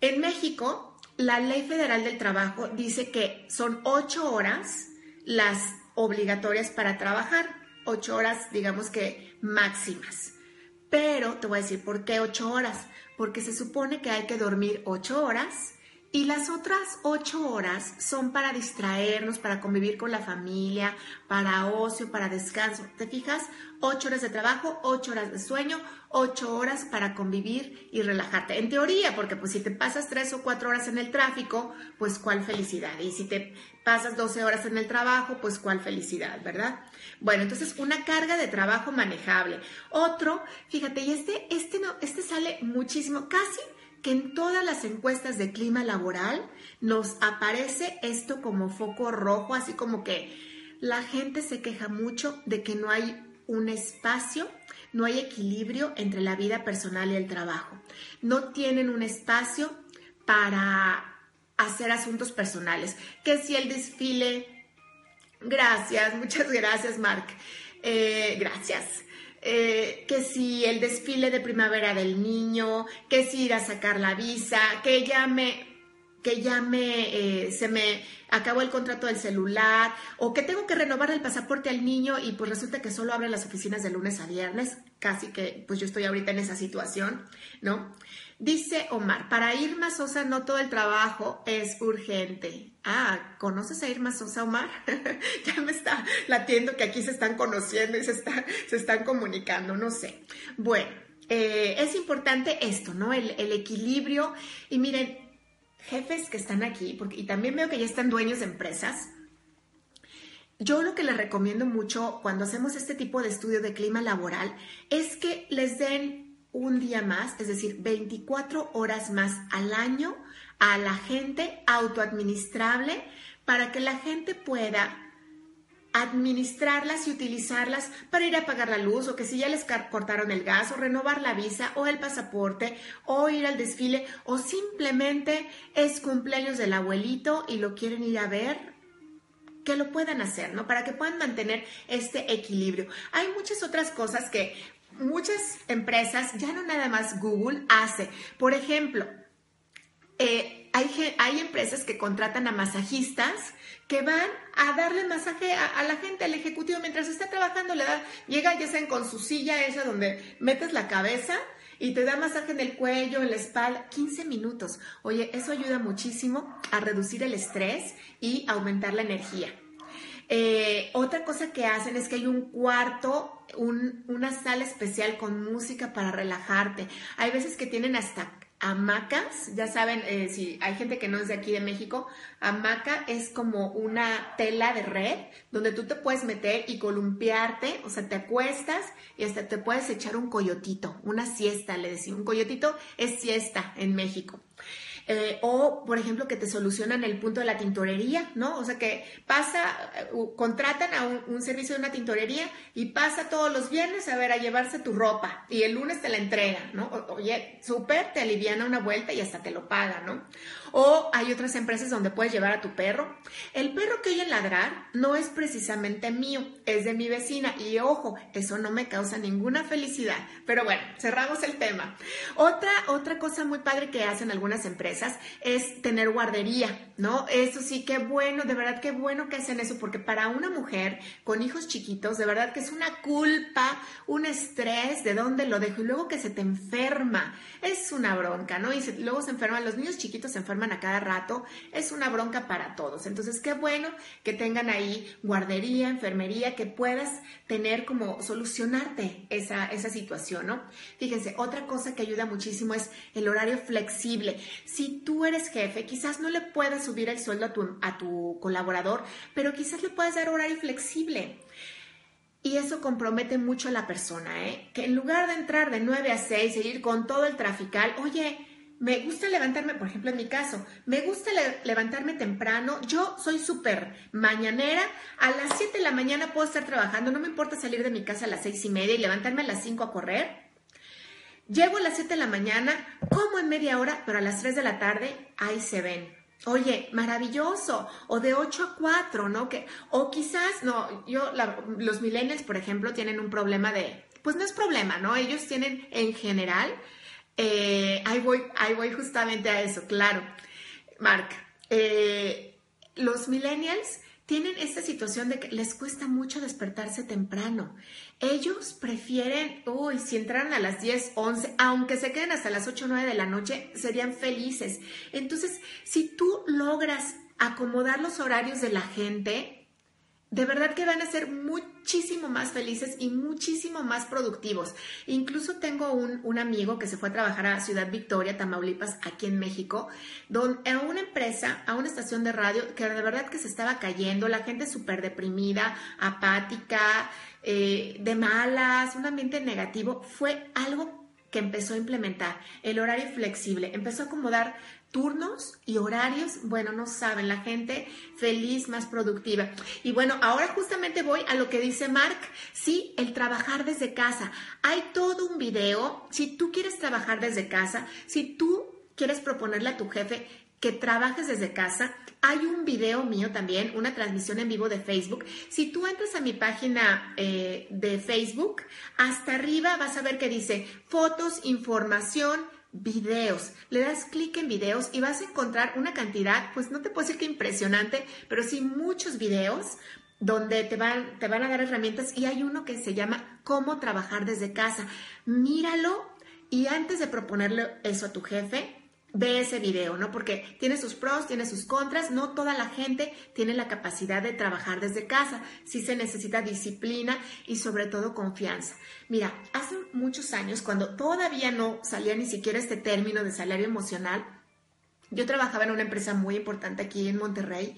Speaker 1: en México la ley federal del trabajo dice que son ocho horas las obligatorias para trabajar, ocho horas digamos que máximas. Pero te voy a decir por qué ocho horas porque se supone que hay que dormir ocho horas y las otras ocho horas son para distraernos, para convivir con la familia, para ocio, para descanso. ¿Te fijas? Ocho horas de trabajo, ocho horas de sueño, ocho horas para convivir y relajarte. En teoría, porque pues si te pasas tres o cuatro horas en el tráfico, pues cuál felicidad. Y si te pasas doce horas en el trabajo, pues cuál felicidad, ¿verdad? Bueno, entonces una carga de trabajo manejable. Otro, fíjate, y este, este no, este sale muchísimo, casi que en todas las encuestas de clima laboral nos aparece esto como foco rojo, así como que la gente se queja mucho de que no hay un espacio, no hay equilibrio entre la vida personal y el trabajo. No tienen un espacio para hacer asuntos personales. Que si el desfile, gracias, muchas gracias, Mark. Eh, gracias. Eh, que si el desfile de primavera del niño, que si ir a sacar la visa, que ya me, que ya me, eh, se me acabó el contrato del celular, o que tengo que renovar el pasaporte al niño y pues resulta que solo abren las oficinas de lunes a viernes, casi que pues yo estoy ahorita en esa situación, ¿no? Dice Omar, para Irma Sosa no todo el trabajo es urgente. Ah, ¿conoces a Irma Sosa, Omar? ya me está latiendo que aquí se están conociendo y se, están comunicando, no sé. Bueno, eh, es importante esto, ¿no? El, equilibrio. Y miren, jefes que están aquí, porque, y también veo que ya están dueños de empresas, yo lo que les recomiendo mucho cuando hacemos este tipo de estudio de clima laboral es que les den un día más, es decir, 24 horas más al año a la gente autoadministrable para que la gente pueda administrarlas y utilizarlas para ir a pagar la luz o que si ya les cortaron el gas o renovar la visa o el pasaporte o ir al desfile o simplemente es cumpleaños del abuelito y lo quieren ir a ver que lo puedan hacer, ¿no? Para que puedan mantener este equilibrio. Hay muchas otras cosas que muchas empresas, ya no nada más Google, hace. Por ejemplo, eh, hay, hay, empresas que contratan a masajistas que van a darle masaje a, la gente, al ejecutivo, mientras está trabajando, le da, llega ya saben con su silla esa donde metes la cabeza y te da masaje en el cuello, en la espalda, 15 minutos. Oye, eso ayuda muchísimo a reducir el estrés y aumentar la energía. Eh, otra cosa que hacen es que hay un cuarto, una sala especial con música para relajarte. Hay veces que tienen hasta hamacas, ya saben, eh, si hay gente que no es de aquí de México, hamaca es como una tela de red donde tú te puedes meter y columpiarte, o sea, te acuestas y hasta te puedes echar un coyotito, una siesta, le decimos, un coyotito es siesta en México. Eh, o, por ejemplo, que te solucionan el punto de la tintorería, ¿no? O sea, que pasa, uh, contratan a un, servicio de una tintorería y pasa todos los viernes a ver, a llevarse tu ropa y el lunes te la entrega, ¿no? oye, súper, te aliviana una vuelta y hasta te lo paga, ¿no? O hay otras empresas donde puedes llevar a tu perro. El perro que oye ladrar no es precisamente mío, es de mi vecina. Y ojo, eso no me causa ninguna felicidad. Pero bueno, cerramos el tema. Otra, otra cosa muy padre que hacen algunas empresas es tener guardería, ¿no? Eso sí, qué bueno, de verdad qué bueno que hacen eso, porque para una mujer con hijos chiquitos, de verdad que es una culpa, un estrés, de dónde lo dejo y luego que se te enferma. Es una bronca, ¿no? Y luego se enferman, los niños chiquitos se enferman a cada rato, es una bronca para todos. Entonces, qué bueno que tengan ahí guardería, enfermería, que puedas tener como solucionarte esa, esa situación, ¿no? Fíjense, otra cosa que ayuda muchísimo es el horario flexible. Si tú eres jefe, quizás no le puedas subir el sueldo a tu, a tu colaborador, pero quizás le puedas dar horario flexible. Y eso compromete mucho a la persona, ¿eh? Que en lugar de entrar de 9 a 6 e ir con todo el trafical, oye, me gusta levantarme, por ejemplo, en mi caso, me gusta levantarme temprano. Yo soy súper mañanera. A las 7 de la mañana puedo estar trabajando. No me importa salir de mi casa a las seis y media y levantarme a las 5 a correr. Llego a las 7 de la mañana, como en media hora, pero a las 3 de la tarde, ahí se ven. Oye, maravilloso. O de 8 a 4, ¿no? Que, o quizás, no, yo, los millennials, por ejemplo, tienen un problema de, pues no es problema, ¿no? Ellos tienen en general, eh, ahí, voy, ahí voy justamente a eso, claro. Mark, eh, los millennials tienen esta situación de que les cuesta mucho despertarse temprano. Ellos prefieren, uy, si entraran a las 10, 11, aunque se queden hasta las 8 o 9 de la noche, serían felices. Entonces, si tú logras acomodar los horarios de la gente, de verdad que van a ser muchísimo más felices y muchísimo más productivos. Incluso tengo un, amigo que se fue a trabajar a Ciudad Victoria, Tamaulipas, aquí en México, donde, a una empresa, a una estación de radio, que de verdad que se estaba cayendo, la gente súper deprimida, apática, eh, de malas, un ambiente negativo, fue algo que empezó a implementar, el horario flexible, empezó a acomodar turnos y horarios, bueno, no saben, la gente feliz, más productiva. Y bueno, ahora justamente voy a lo que dice Mark, sí, el trabajar desde casa. Hay todo un video, si tú quieres trabajar desde casa, si tú quieres proponerle a tu jefe que trabajes desde casa, hay un video mío también, una transmisión en vivo de Facebook. Si tú entras a mi página eh, de Facebook, hasta arriba vas a ver que dice fotos, información, videos. Le das clic en videos y vas a encontrar una cantidad, pues no te puedo decir que impresionante, pero sí muchos videos donde te van, te van a dar herramientas y hay uno que se llama cómo trabajar desde casa. Míralo y antes de proponerle eso a tu jefe, ve ese video, ¿no? Porque tiene sus pros, tiene sus contras, no toda la gente tiene la capacidad de trabajar desde casa, sí se necesita disciplina y sobre todo confianza. Mira, hace muchos años, cuando todavía no salía ni siquiera este término de salario emocional, yo trabajaba en una empresa muy importante aquí en Monterrey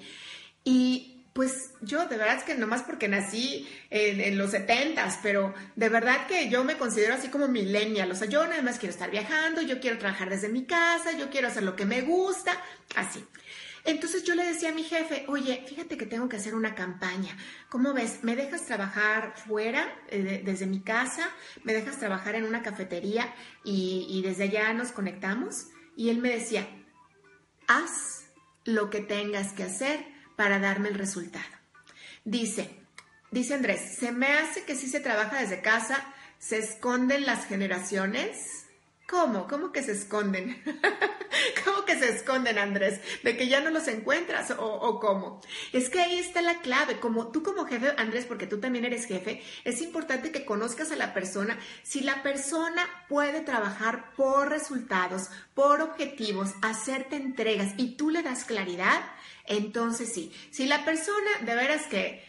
Speaker 1: y pues yo de verdad es que nomás porque nací en, los setentas, pero de verdad que yo me considero así como millennial, o sea, yo nada más quiero estar viajando, yo quiero trabajar desde mi casa, yo quiero hacer lo que me gusta, así. Entonces yo le decía a mi jefe, oye, fíjate que tengo que hacer una campaña. ¿Cómo ves? ¿Me dejas trabajar fuera, eh, desde mi casa? ¿Me dejas trabajar en una cafetería y desde allá nos conectamos? Y él me decía, haz lo que tengas que hacer para darme el resultado. Dice, dice Andrés, se me hace que si se trabaja desde casa, se esconden las generaciones. ¿Cómo? ¿Cómo que se esconden? ¿Cómo que se esconden, Andrés? ¿De que ya no los encuentras o, o, cómo? Es que ahí está la clave. Como tú como jefe, Andrés, porque tú también eres jefe, es importante que conozcas a la persona. Si la persona puede trabajar por resultados, por objetivos, hacerte entregas y tú le das claridad, entonces sí, si la persona de veras que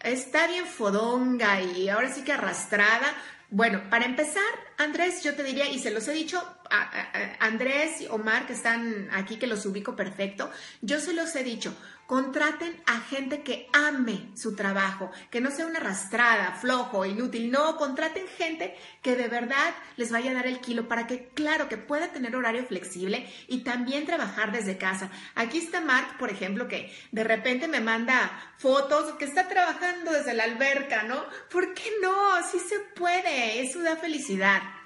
Speaker 1: está bien fodonga y ahora sí que arrastrada, bueno, para empezar, Andrés, yo te diría, y se los he dicho, a, Andrés y Omar, que están aquí, que los ubico perfecto, yo se los he dicho, contraten a gente que ame su trabajo, que no sea una arrastrada, flojo, inútil, no, contraten gente que de verdad les vaya a dar el kilo para que, claro, que pueda tener horario flexible y también trabajar desde casa. Aquí está Mark, por ejemplo, que de repente me manda fotos que está trabajando desde la alberca, ¿no? ¿Por qué no? Sí se puede, eso da felicidad.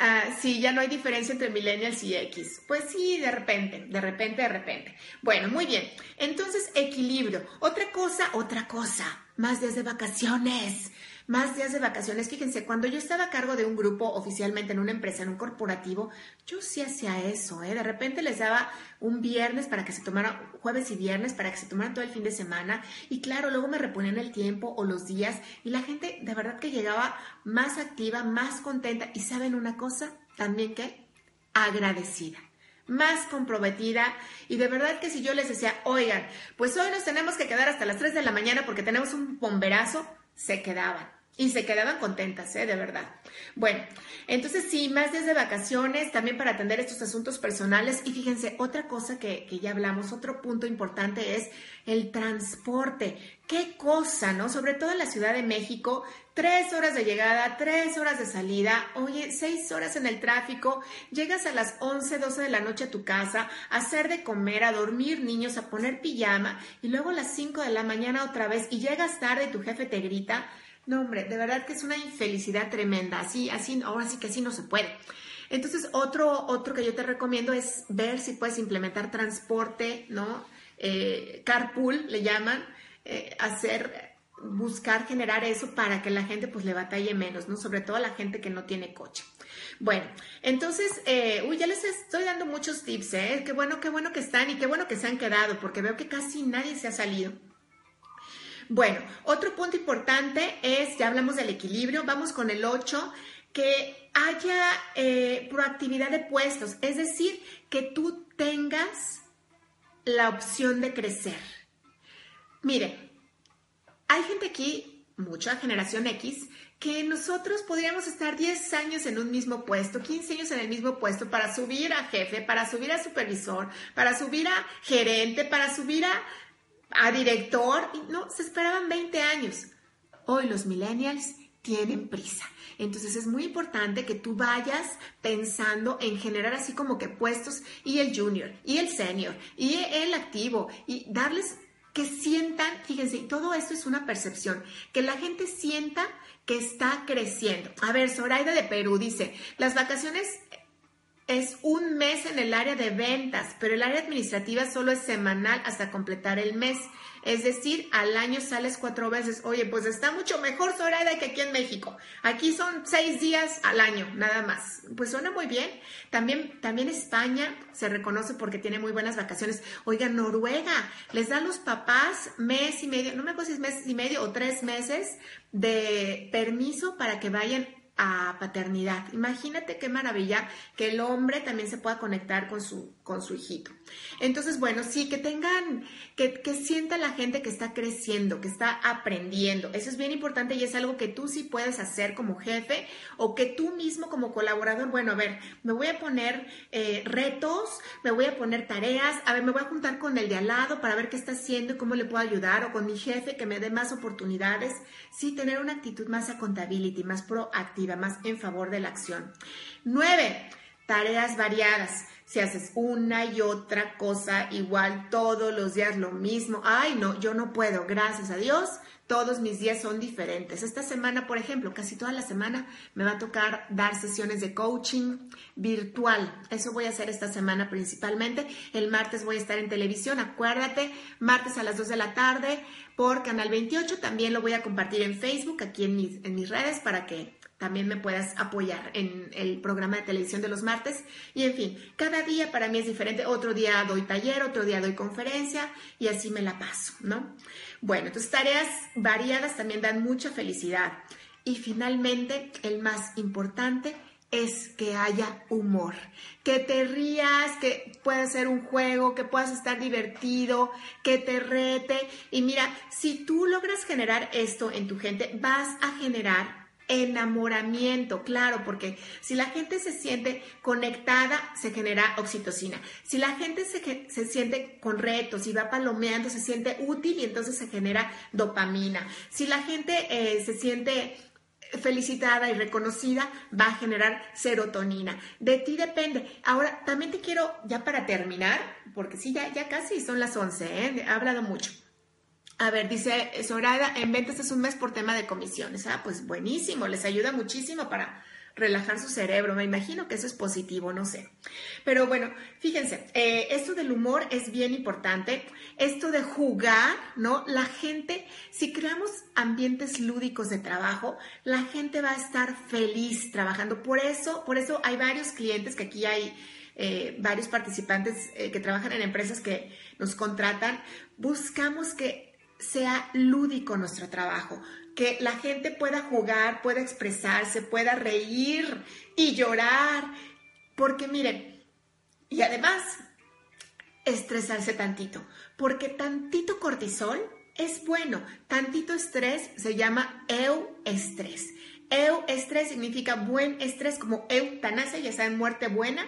Speaker 1: Ah, sí, ya no hay diferencia entre millennials y X. Pues sí, de repente, de repente, de repente. Bueno, muy bien. Entonces, equilibrio. Otra cosa, otra cosa. Más días de vacaciones más días de vacaciones. Fíjense, cuando yo estaba a cargo de un grupo oficialmente en una empresa, en un corporativo, yo sí hacía eso, ¿eh? De repente les daba un viernes para que se tomaran, jueves y viernes para que se tomaran todo el fin de semana. Y claro, luego me reponían el tiempo o los días y la gente de verdad que llegaba más activa, más contenta. Y saben una cosa, también que agradecida más comprometida y de verdad que si yo les decía, oigan, pues hoy nos tenemos que quedar hasta las 3 de la mañana porque tenemos un bomberazo, se quedaban. Y se quedaban contentas, ¿eh? De verdad. Bueno, entonces sí, más días de vacaciones, también para atender estos asuntos personales. Y fíjense, otra cosa que, que ya hablamos, otro punto importante es el transporte. Qué cosa, ¿no? Sobre todo en la Ciudad de México, tres horas de llegada, tres horas de salida, oye, seis horas en el tráfico, llegas a las 11, 12 de la noche a tu casa, a hacer de comer, a dormir niños, a poner pijama, y luego a las 5 de la mañana otra vez, y llegas tarde y tu jefe te grita No, hombre, de verdad que es una infelicidad tremenda. Así, así, ahora sí que así no se puede. Entonces, otro, otro que yo te recomiendo es ver si puedes implementar transporte, ¿no? Eh, carpool le llaman, eh, hacer, buscar generar eso para que la gente pues le batalle menos, ¿no? Sobre todo la gente que no tiene coche. Bueno, entonces, eh, uy, ya les estoy dando muchos tips, ¿eh? Qué bueno, qué bueno que están y qué bueno que se han quedado, porque veo que casi nadie se ha salido. Bueno, otro punto importante es, ya hablamos del equilibrio, vamos con el 8, que haya eh, proactividad de puestos, es decir, que tú tengas la opción de crecer. Mire, hay gente aquí, mucha generación X, que nosotros podríamos estar 10 años en un mismo puesto, 15 años en el mismo puesto para subir a jefe, para subir a supervisor, para subir a gerente, para subir a, a director. No, se esperaban 20 años. Hoy los millennials tienen prisa. Entonces es muy importante que tú vayas pensando en generar así como que puestos y el junior y el senior y el activo y darles que sientan, fíjense, todo esto es una percepción, que la gente sienta que está creciendo. A ver, Zoraida de Perú dice, las vacaciones es un mes en el área de ventas, pero el área administrativa solo es semanal hasta completar el mes. Es decir, al año sales cuatro veces. Oye, pues está mucho mejor Zoraida que aquí en México. Aquí son seis días al año, nada más. Pues suena muy bien. También, también España se reconoce porque tiene muy buenas vacaciones. Oiga, Noruega les da a los papás mes y medio, no me acuerdo si es mes y medio o tres meses de permiso para que vayan a paternidad. Imagínate qué maravilla que el hombre también se pueda conectar con su, con su hijito. Entonces, bueno, sí, que tengan, que, sienta la gente que está creciendo, que está aprendiendo. Eso es bien importante y es algo que tú sí puedes hacer como jefe o que tú mismo como colaborador, bueno, a ver, me voy a poner eh, retos, me voy a poner tareas, a ver, me voy a juntar con el de al lado para ver qué está haciendo y cómo le puedo ayudar o con mi jefe que me dé más oportunidades. Sí, tener una actitud más accountability, más proactiva más en favor de la acción. Nueve, tareas variadas. Si haces una y otra cosa igual todos los días lo mismo, ay no, yo no puedo, gracias a Dios, todos mis días son diferentes. Esta semana, por ejemplo, casi toda la semana me va a tocar dar sesiones de coaching virtual. Eso voy a hacer esta semana principalmente. El martes voy a estar en televisión, acuérdate, martes a las 2 de la tarde por Canal 28. También lo voy a compartir en Facebook, aquí en mis, en mis redes, para que también me puedas apoyar en el programa de televisión de los martes. Y en fin, cada día para mí es diferente. Otro día doy taller, otro día doy conferencia y así me la paso, ¿no? Bueno, entonces tareas variadas también dan mucha felicidad. Y finalmente, el más importante es que haya humor, que te rías, que pueda ser un juego, que puedas estar divertido, que te rete. Y mira, si tú logras generar esto en tu gente, vas a generar enamoramiento, claro, porque si la gente se siente conectada, se genera oxitocina. Si la gente se, se, siente con retos y va palomeando, se siente útil y entonces se genera dopamina. Si la gente eh, se siente felicitada y reconocida, va a generar serotonina. De ti depende. Ahora, también te quiero, ya para terminar, porque sí, ya, ya casi son las 11, ¿eh? he hablado mucho. A ver, dice Sorada, en ventas es un mes por tema de comisiones. Ah, pues buenísimo, les ayuda muchísimo para relajar su cerebro. Me imagino que eso es positivo, no sé. Pero bueno, fíjense, eh, esto del humor es bien importante. Esto de jugar, ¿no? La gente, si creamos ambientes lúdicos de trabajo, la gente va a estar feliz trabajando. Por eso, por eso hay varios clientes que aquí hay. Eh, varios participantes eh, que trabajan en empresas que nos contratan, buscamos que sea lúdico nuestro trabajo, que la gente pueda jugar, pueda expresarse, pueda reír y llorar, porque miren, y además estresarse tantito, porque tantito cortisol es bueno, tantito estrés se llama euestrés. Euestrés significa buen estrés, como eutanasia, ya saben, muerte buena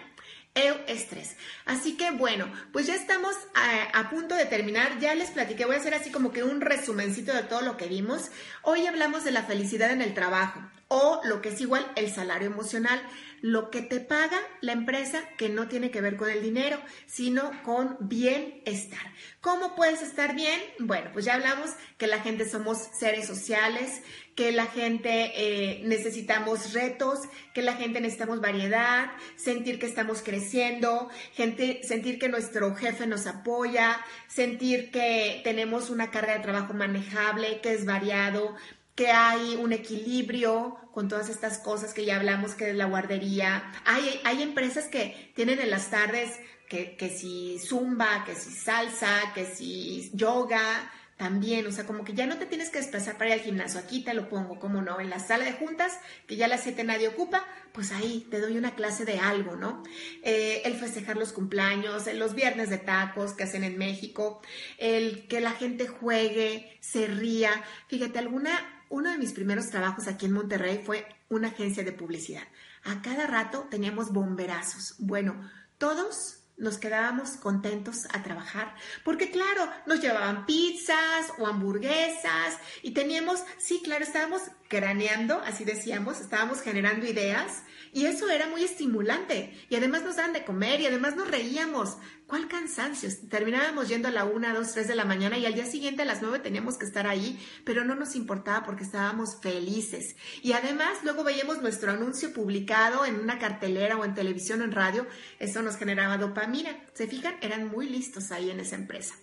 Speaker 1: estrés. Así que bueno, pues ya estamos a, punto de terminar. Ya les platiqué, voy a hacer así como que un resumencito de todo lo que vimos. Hoy hablamos de la felicidad en el trabajo o lo que es igual el salario emocional, lo que te paga la empresa que no tiene que ver con el dinero, sino con bienestar. ¿Cómo puedes estar bien? Bueno, pues ya hablamos que la gente somos seres sociales, que la gente eh, necesitamos retos, que la gente necesitamos variedad, sentir que estamos creciendo, gente, sentir que nuestro jefe nos apoya, sentir que tenemos una carga de trabajo manejable, que es variado, que hay un equilibrio con todas estas cosas que ya hablamos, que es la guardería. Hay, hay empresas que tienen en las tardes que, que si zumba, que si salsa, que si yoga, también, o sea, como que ya no te tienes que desplazar para ir al gimnasio, aquí te lo pongo, como no, en la sala de juntas, que ya a las 7 nadie ocupa, pues ahí te doy una clase de algo, ¿no? Eh, el festejar los cumpleaños, los viernes de tacos que hacen en México, el que la gente juegue, se ría. Fíjate, alguna, uno de mis primeros trabajos aquí en Monterrey fue una agencia de publicidad. A cada rato teníamos bomberazos. Bueno, todos nos quedábamos contentos a trabajar, porque claro, nos llevaban pizzas o hamburguesas y teníamos, sí, claro, estábamos craneando, así decíamos, estábamos generando ideas y eso era muy estimulante. Y además nos daban de comer y además nos reíamos. ¿Cuál cansancio? Terminábamos yendo a la una, dos, tres de la mañana y al día siguiente a las nueve teníamos que estar ahí, pero no nos importaba porque estábamos felices. Y además luego veíamos nuestro anuncio publicado en una cartelera o en televisión o en radio. Eso nos generaba dopamina. ¿Se fijan? Eran muy listos ahí en esa empresa.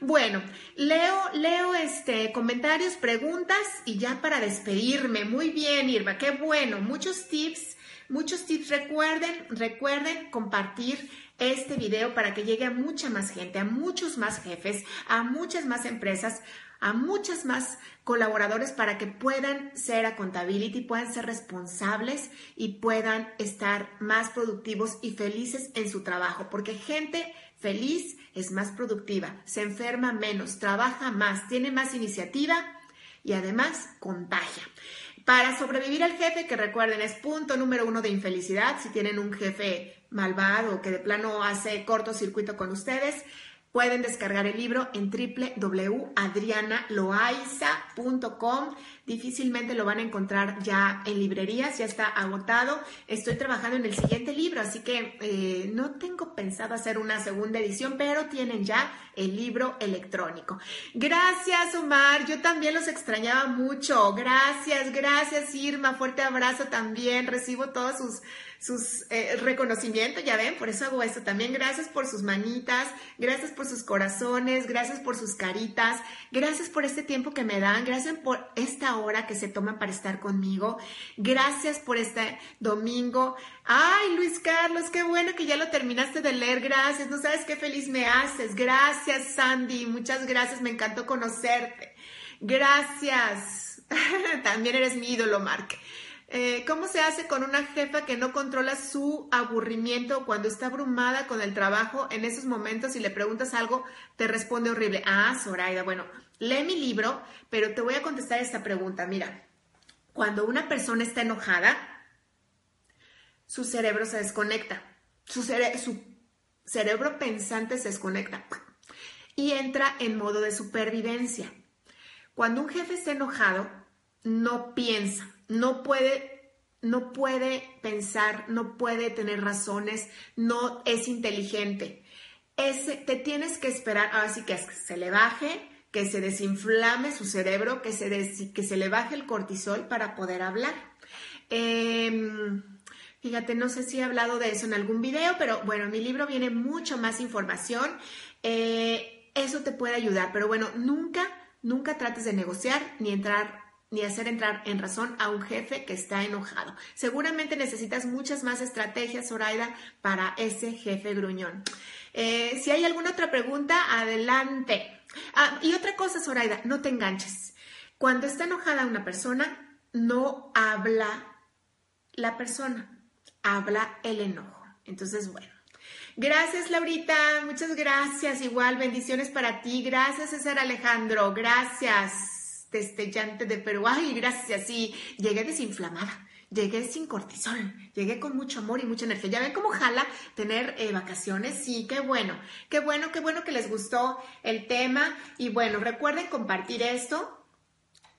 Speaker 1: Bueno, leo, leo este comentarios, preguntas y ya para despedirme. Muy bien, Irma, qué bueno. Muchos tips Muchos tips, recuerden, recuerden compartir este video para que llegue a mucha más gente, a muchos más jefes, a muchas más empresas, a muchas más colaboradores para que puedan ser accountability, puedan ser responsables y puedan estar más productivos y felices en su trabajo, porque gente feliz es más productiva, se enferma menos, trabaja más, tiene más iniciativa y además contagia. Para sobrevivir al jefe, que recuerden es punto número uno de infelicidad, si tienen un jefe malvado que de plano hace cortocircuito con ustedes, Pueden descargar el libro en www.adrianaloaiza.com. Difícilmente lo van a encontrar ya en librerías, ya está agotado. Estoy trabajando en el siguiente libro, así que eh, no tengo pensado hacer una segunda edición, pero tienen ya el libro electrónico. Gracias, Omar. Yo también los extrañaba mucho. Gracias, gracias, Irma. Fuerte abrazo también. Recibo todos sus sus eh, reconocimientos, ya ven, por eso hago esto también. Gracias por sus manitas, gracias por sus corazones, gracias por sus caritas, gracias por este tiempo que me dan, gracias por esta hora que se toman para estar conmigo, gracias por este domingo. Ay, Luis Carlos, qué bueno que ya lo terminaste de leer, gracias, no sabes qué feliz me haces, gracias Sandy, muchas gracias, me encantó conocerte. Gracias. También eres mi ídolo, Mark. Eh, ¿Cómo se hace con una jefa que no controla su aburrimiento cuando está abrumada con el trabajo? En esos momentos, si le preguntas algo, te responde horrible. Ah, Zoraida, bueno, lee mi libro, pero te voy a contestar esta pregunta. Mira, cuando una persona está enojada, su cerebro se desconecta. Su, cerebro pensante se desconecta y entra en modo de supervivencia. Cuando un jefe está enojado, no piensa no puede, no puede pensar, no puede tener razones, no es inteligente. Ese, te tienes que esperar, así que se le baje, que se desinflame su cerebro, que se, que se le baje el cortisol para poder hablar. Em, fíjate, no sé si he hablado de eso en algún video, pero bueno, en mi libro viene mucho más información. Eh, eso te puede ayudar, pero bueno, nunca, nunca trates de negociar ni entrar ni hacer entrar en razón a un jefe que está enojado. Seguramente necesitas muchas más estrategias, Zoraida, para ese jefe gruñón. Eh, si hay alguna otra pregunta, adelante. Ah, y otra cosa, Zoraida, no te enganches. Cuando está enojada una persona, no habla la persona, habla el enojo. Entonces, bueno. Gracias, Laurita. Muchas gracias. Igual, bendiciones para ti. Gracias, César Alejandro. Gracias destellante de Perú. Ay, gracias, sí, llegué desinflamada. Llegué sin cortisol, llegué con mucho amor y mucha energía. ¿Ya ven cómo jala tener eh, vacaciones? Sí, qué bueno, qué bueno, qué bueno que les gustó el tema. Y bueno, recuerden compartir esto,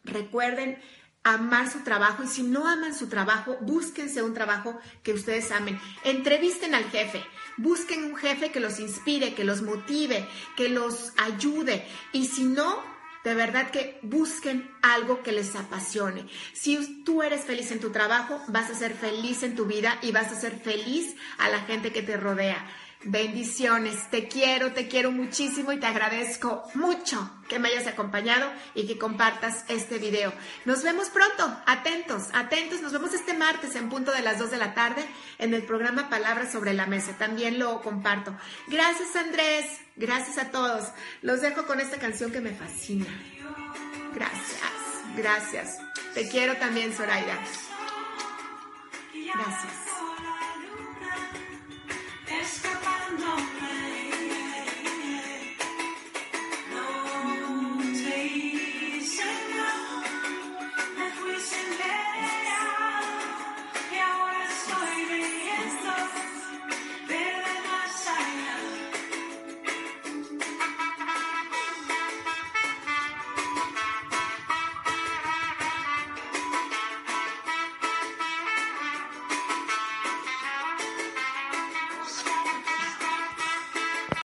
Speaker 1: recuerden amar su trabajo y si no aman su trabajo, búsquense un trabajo que ustedes amen. Entrevisten al jefe, busquen un jefe que los inspire, que los motive, que los ayude. Y si no, de verdad que busquen algo que les apasione. Si tú eres feliz en tu trabajo, vas a ser feliz en tu vida y vas a ser feliz a la gente que te rodea. Bendiciones, te quiero, te quiero muchísimo y te agradezco mucho que me hayas acompañado y que compartas este video. Nos vemos pronto, atentos, atentos, nos vemos este martes en punto de las 2 de la tarde en el programa Palabras sobre la Mesa, también lo comparto. Gracias Andrés, Gracias a todos. Los dejo con esta canción que me fascina. Gracias, gracias. Te quiero también, Zoraida. Gracias.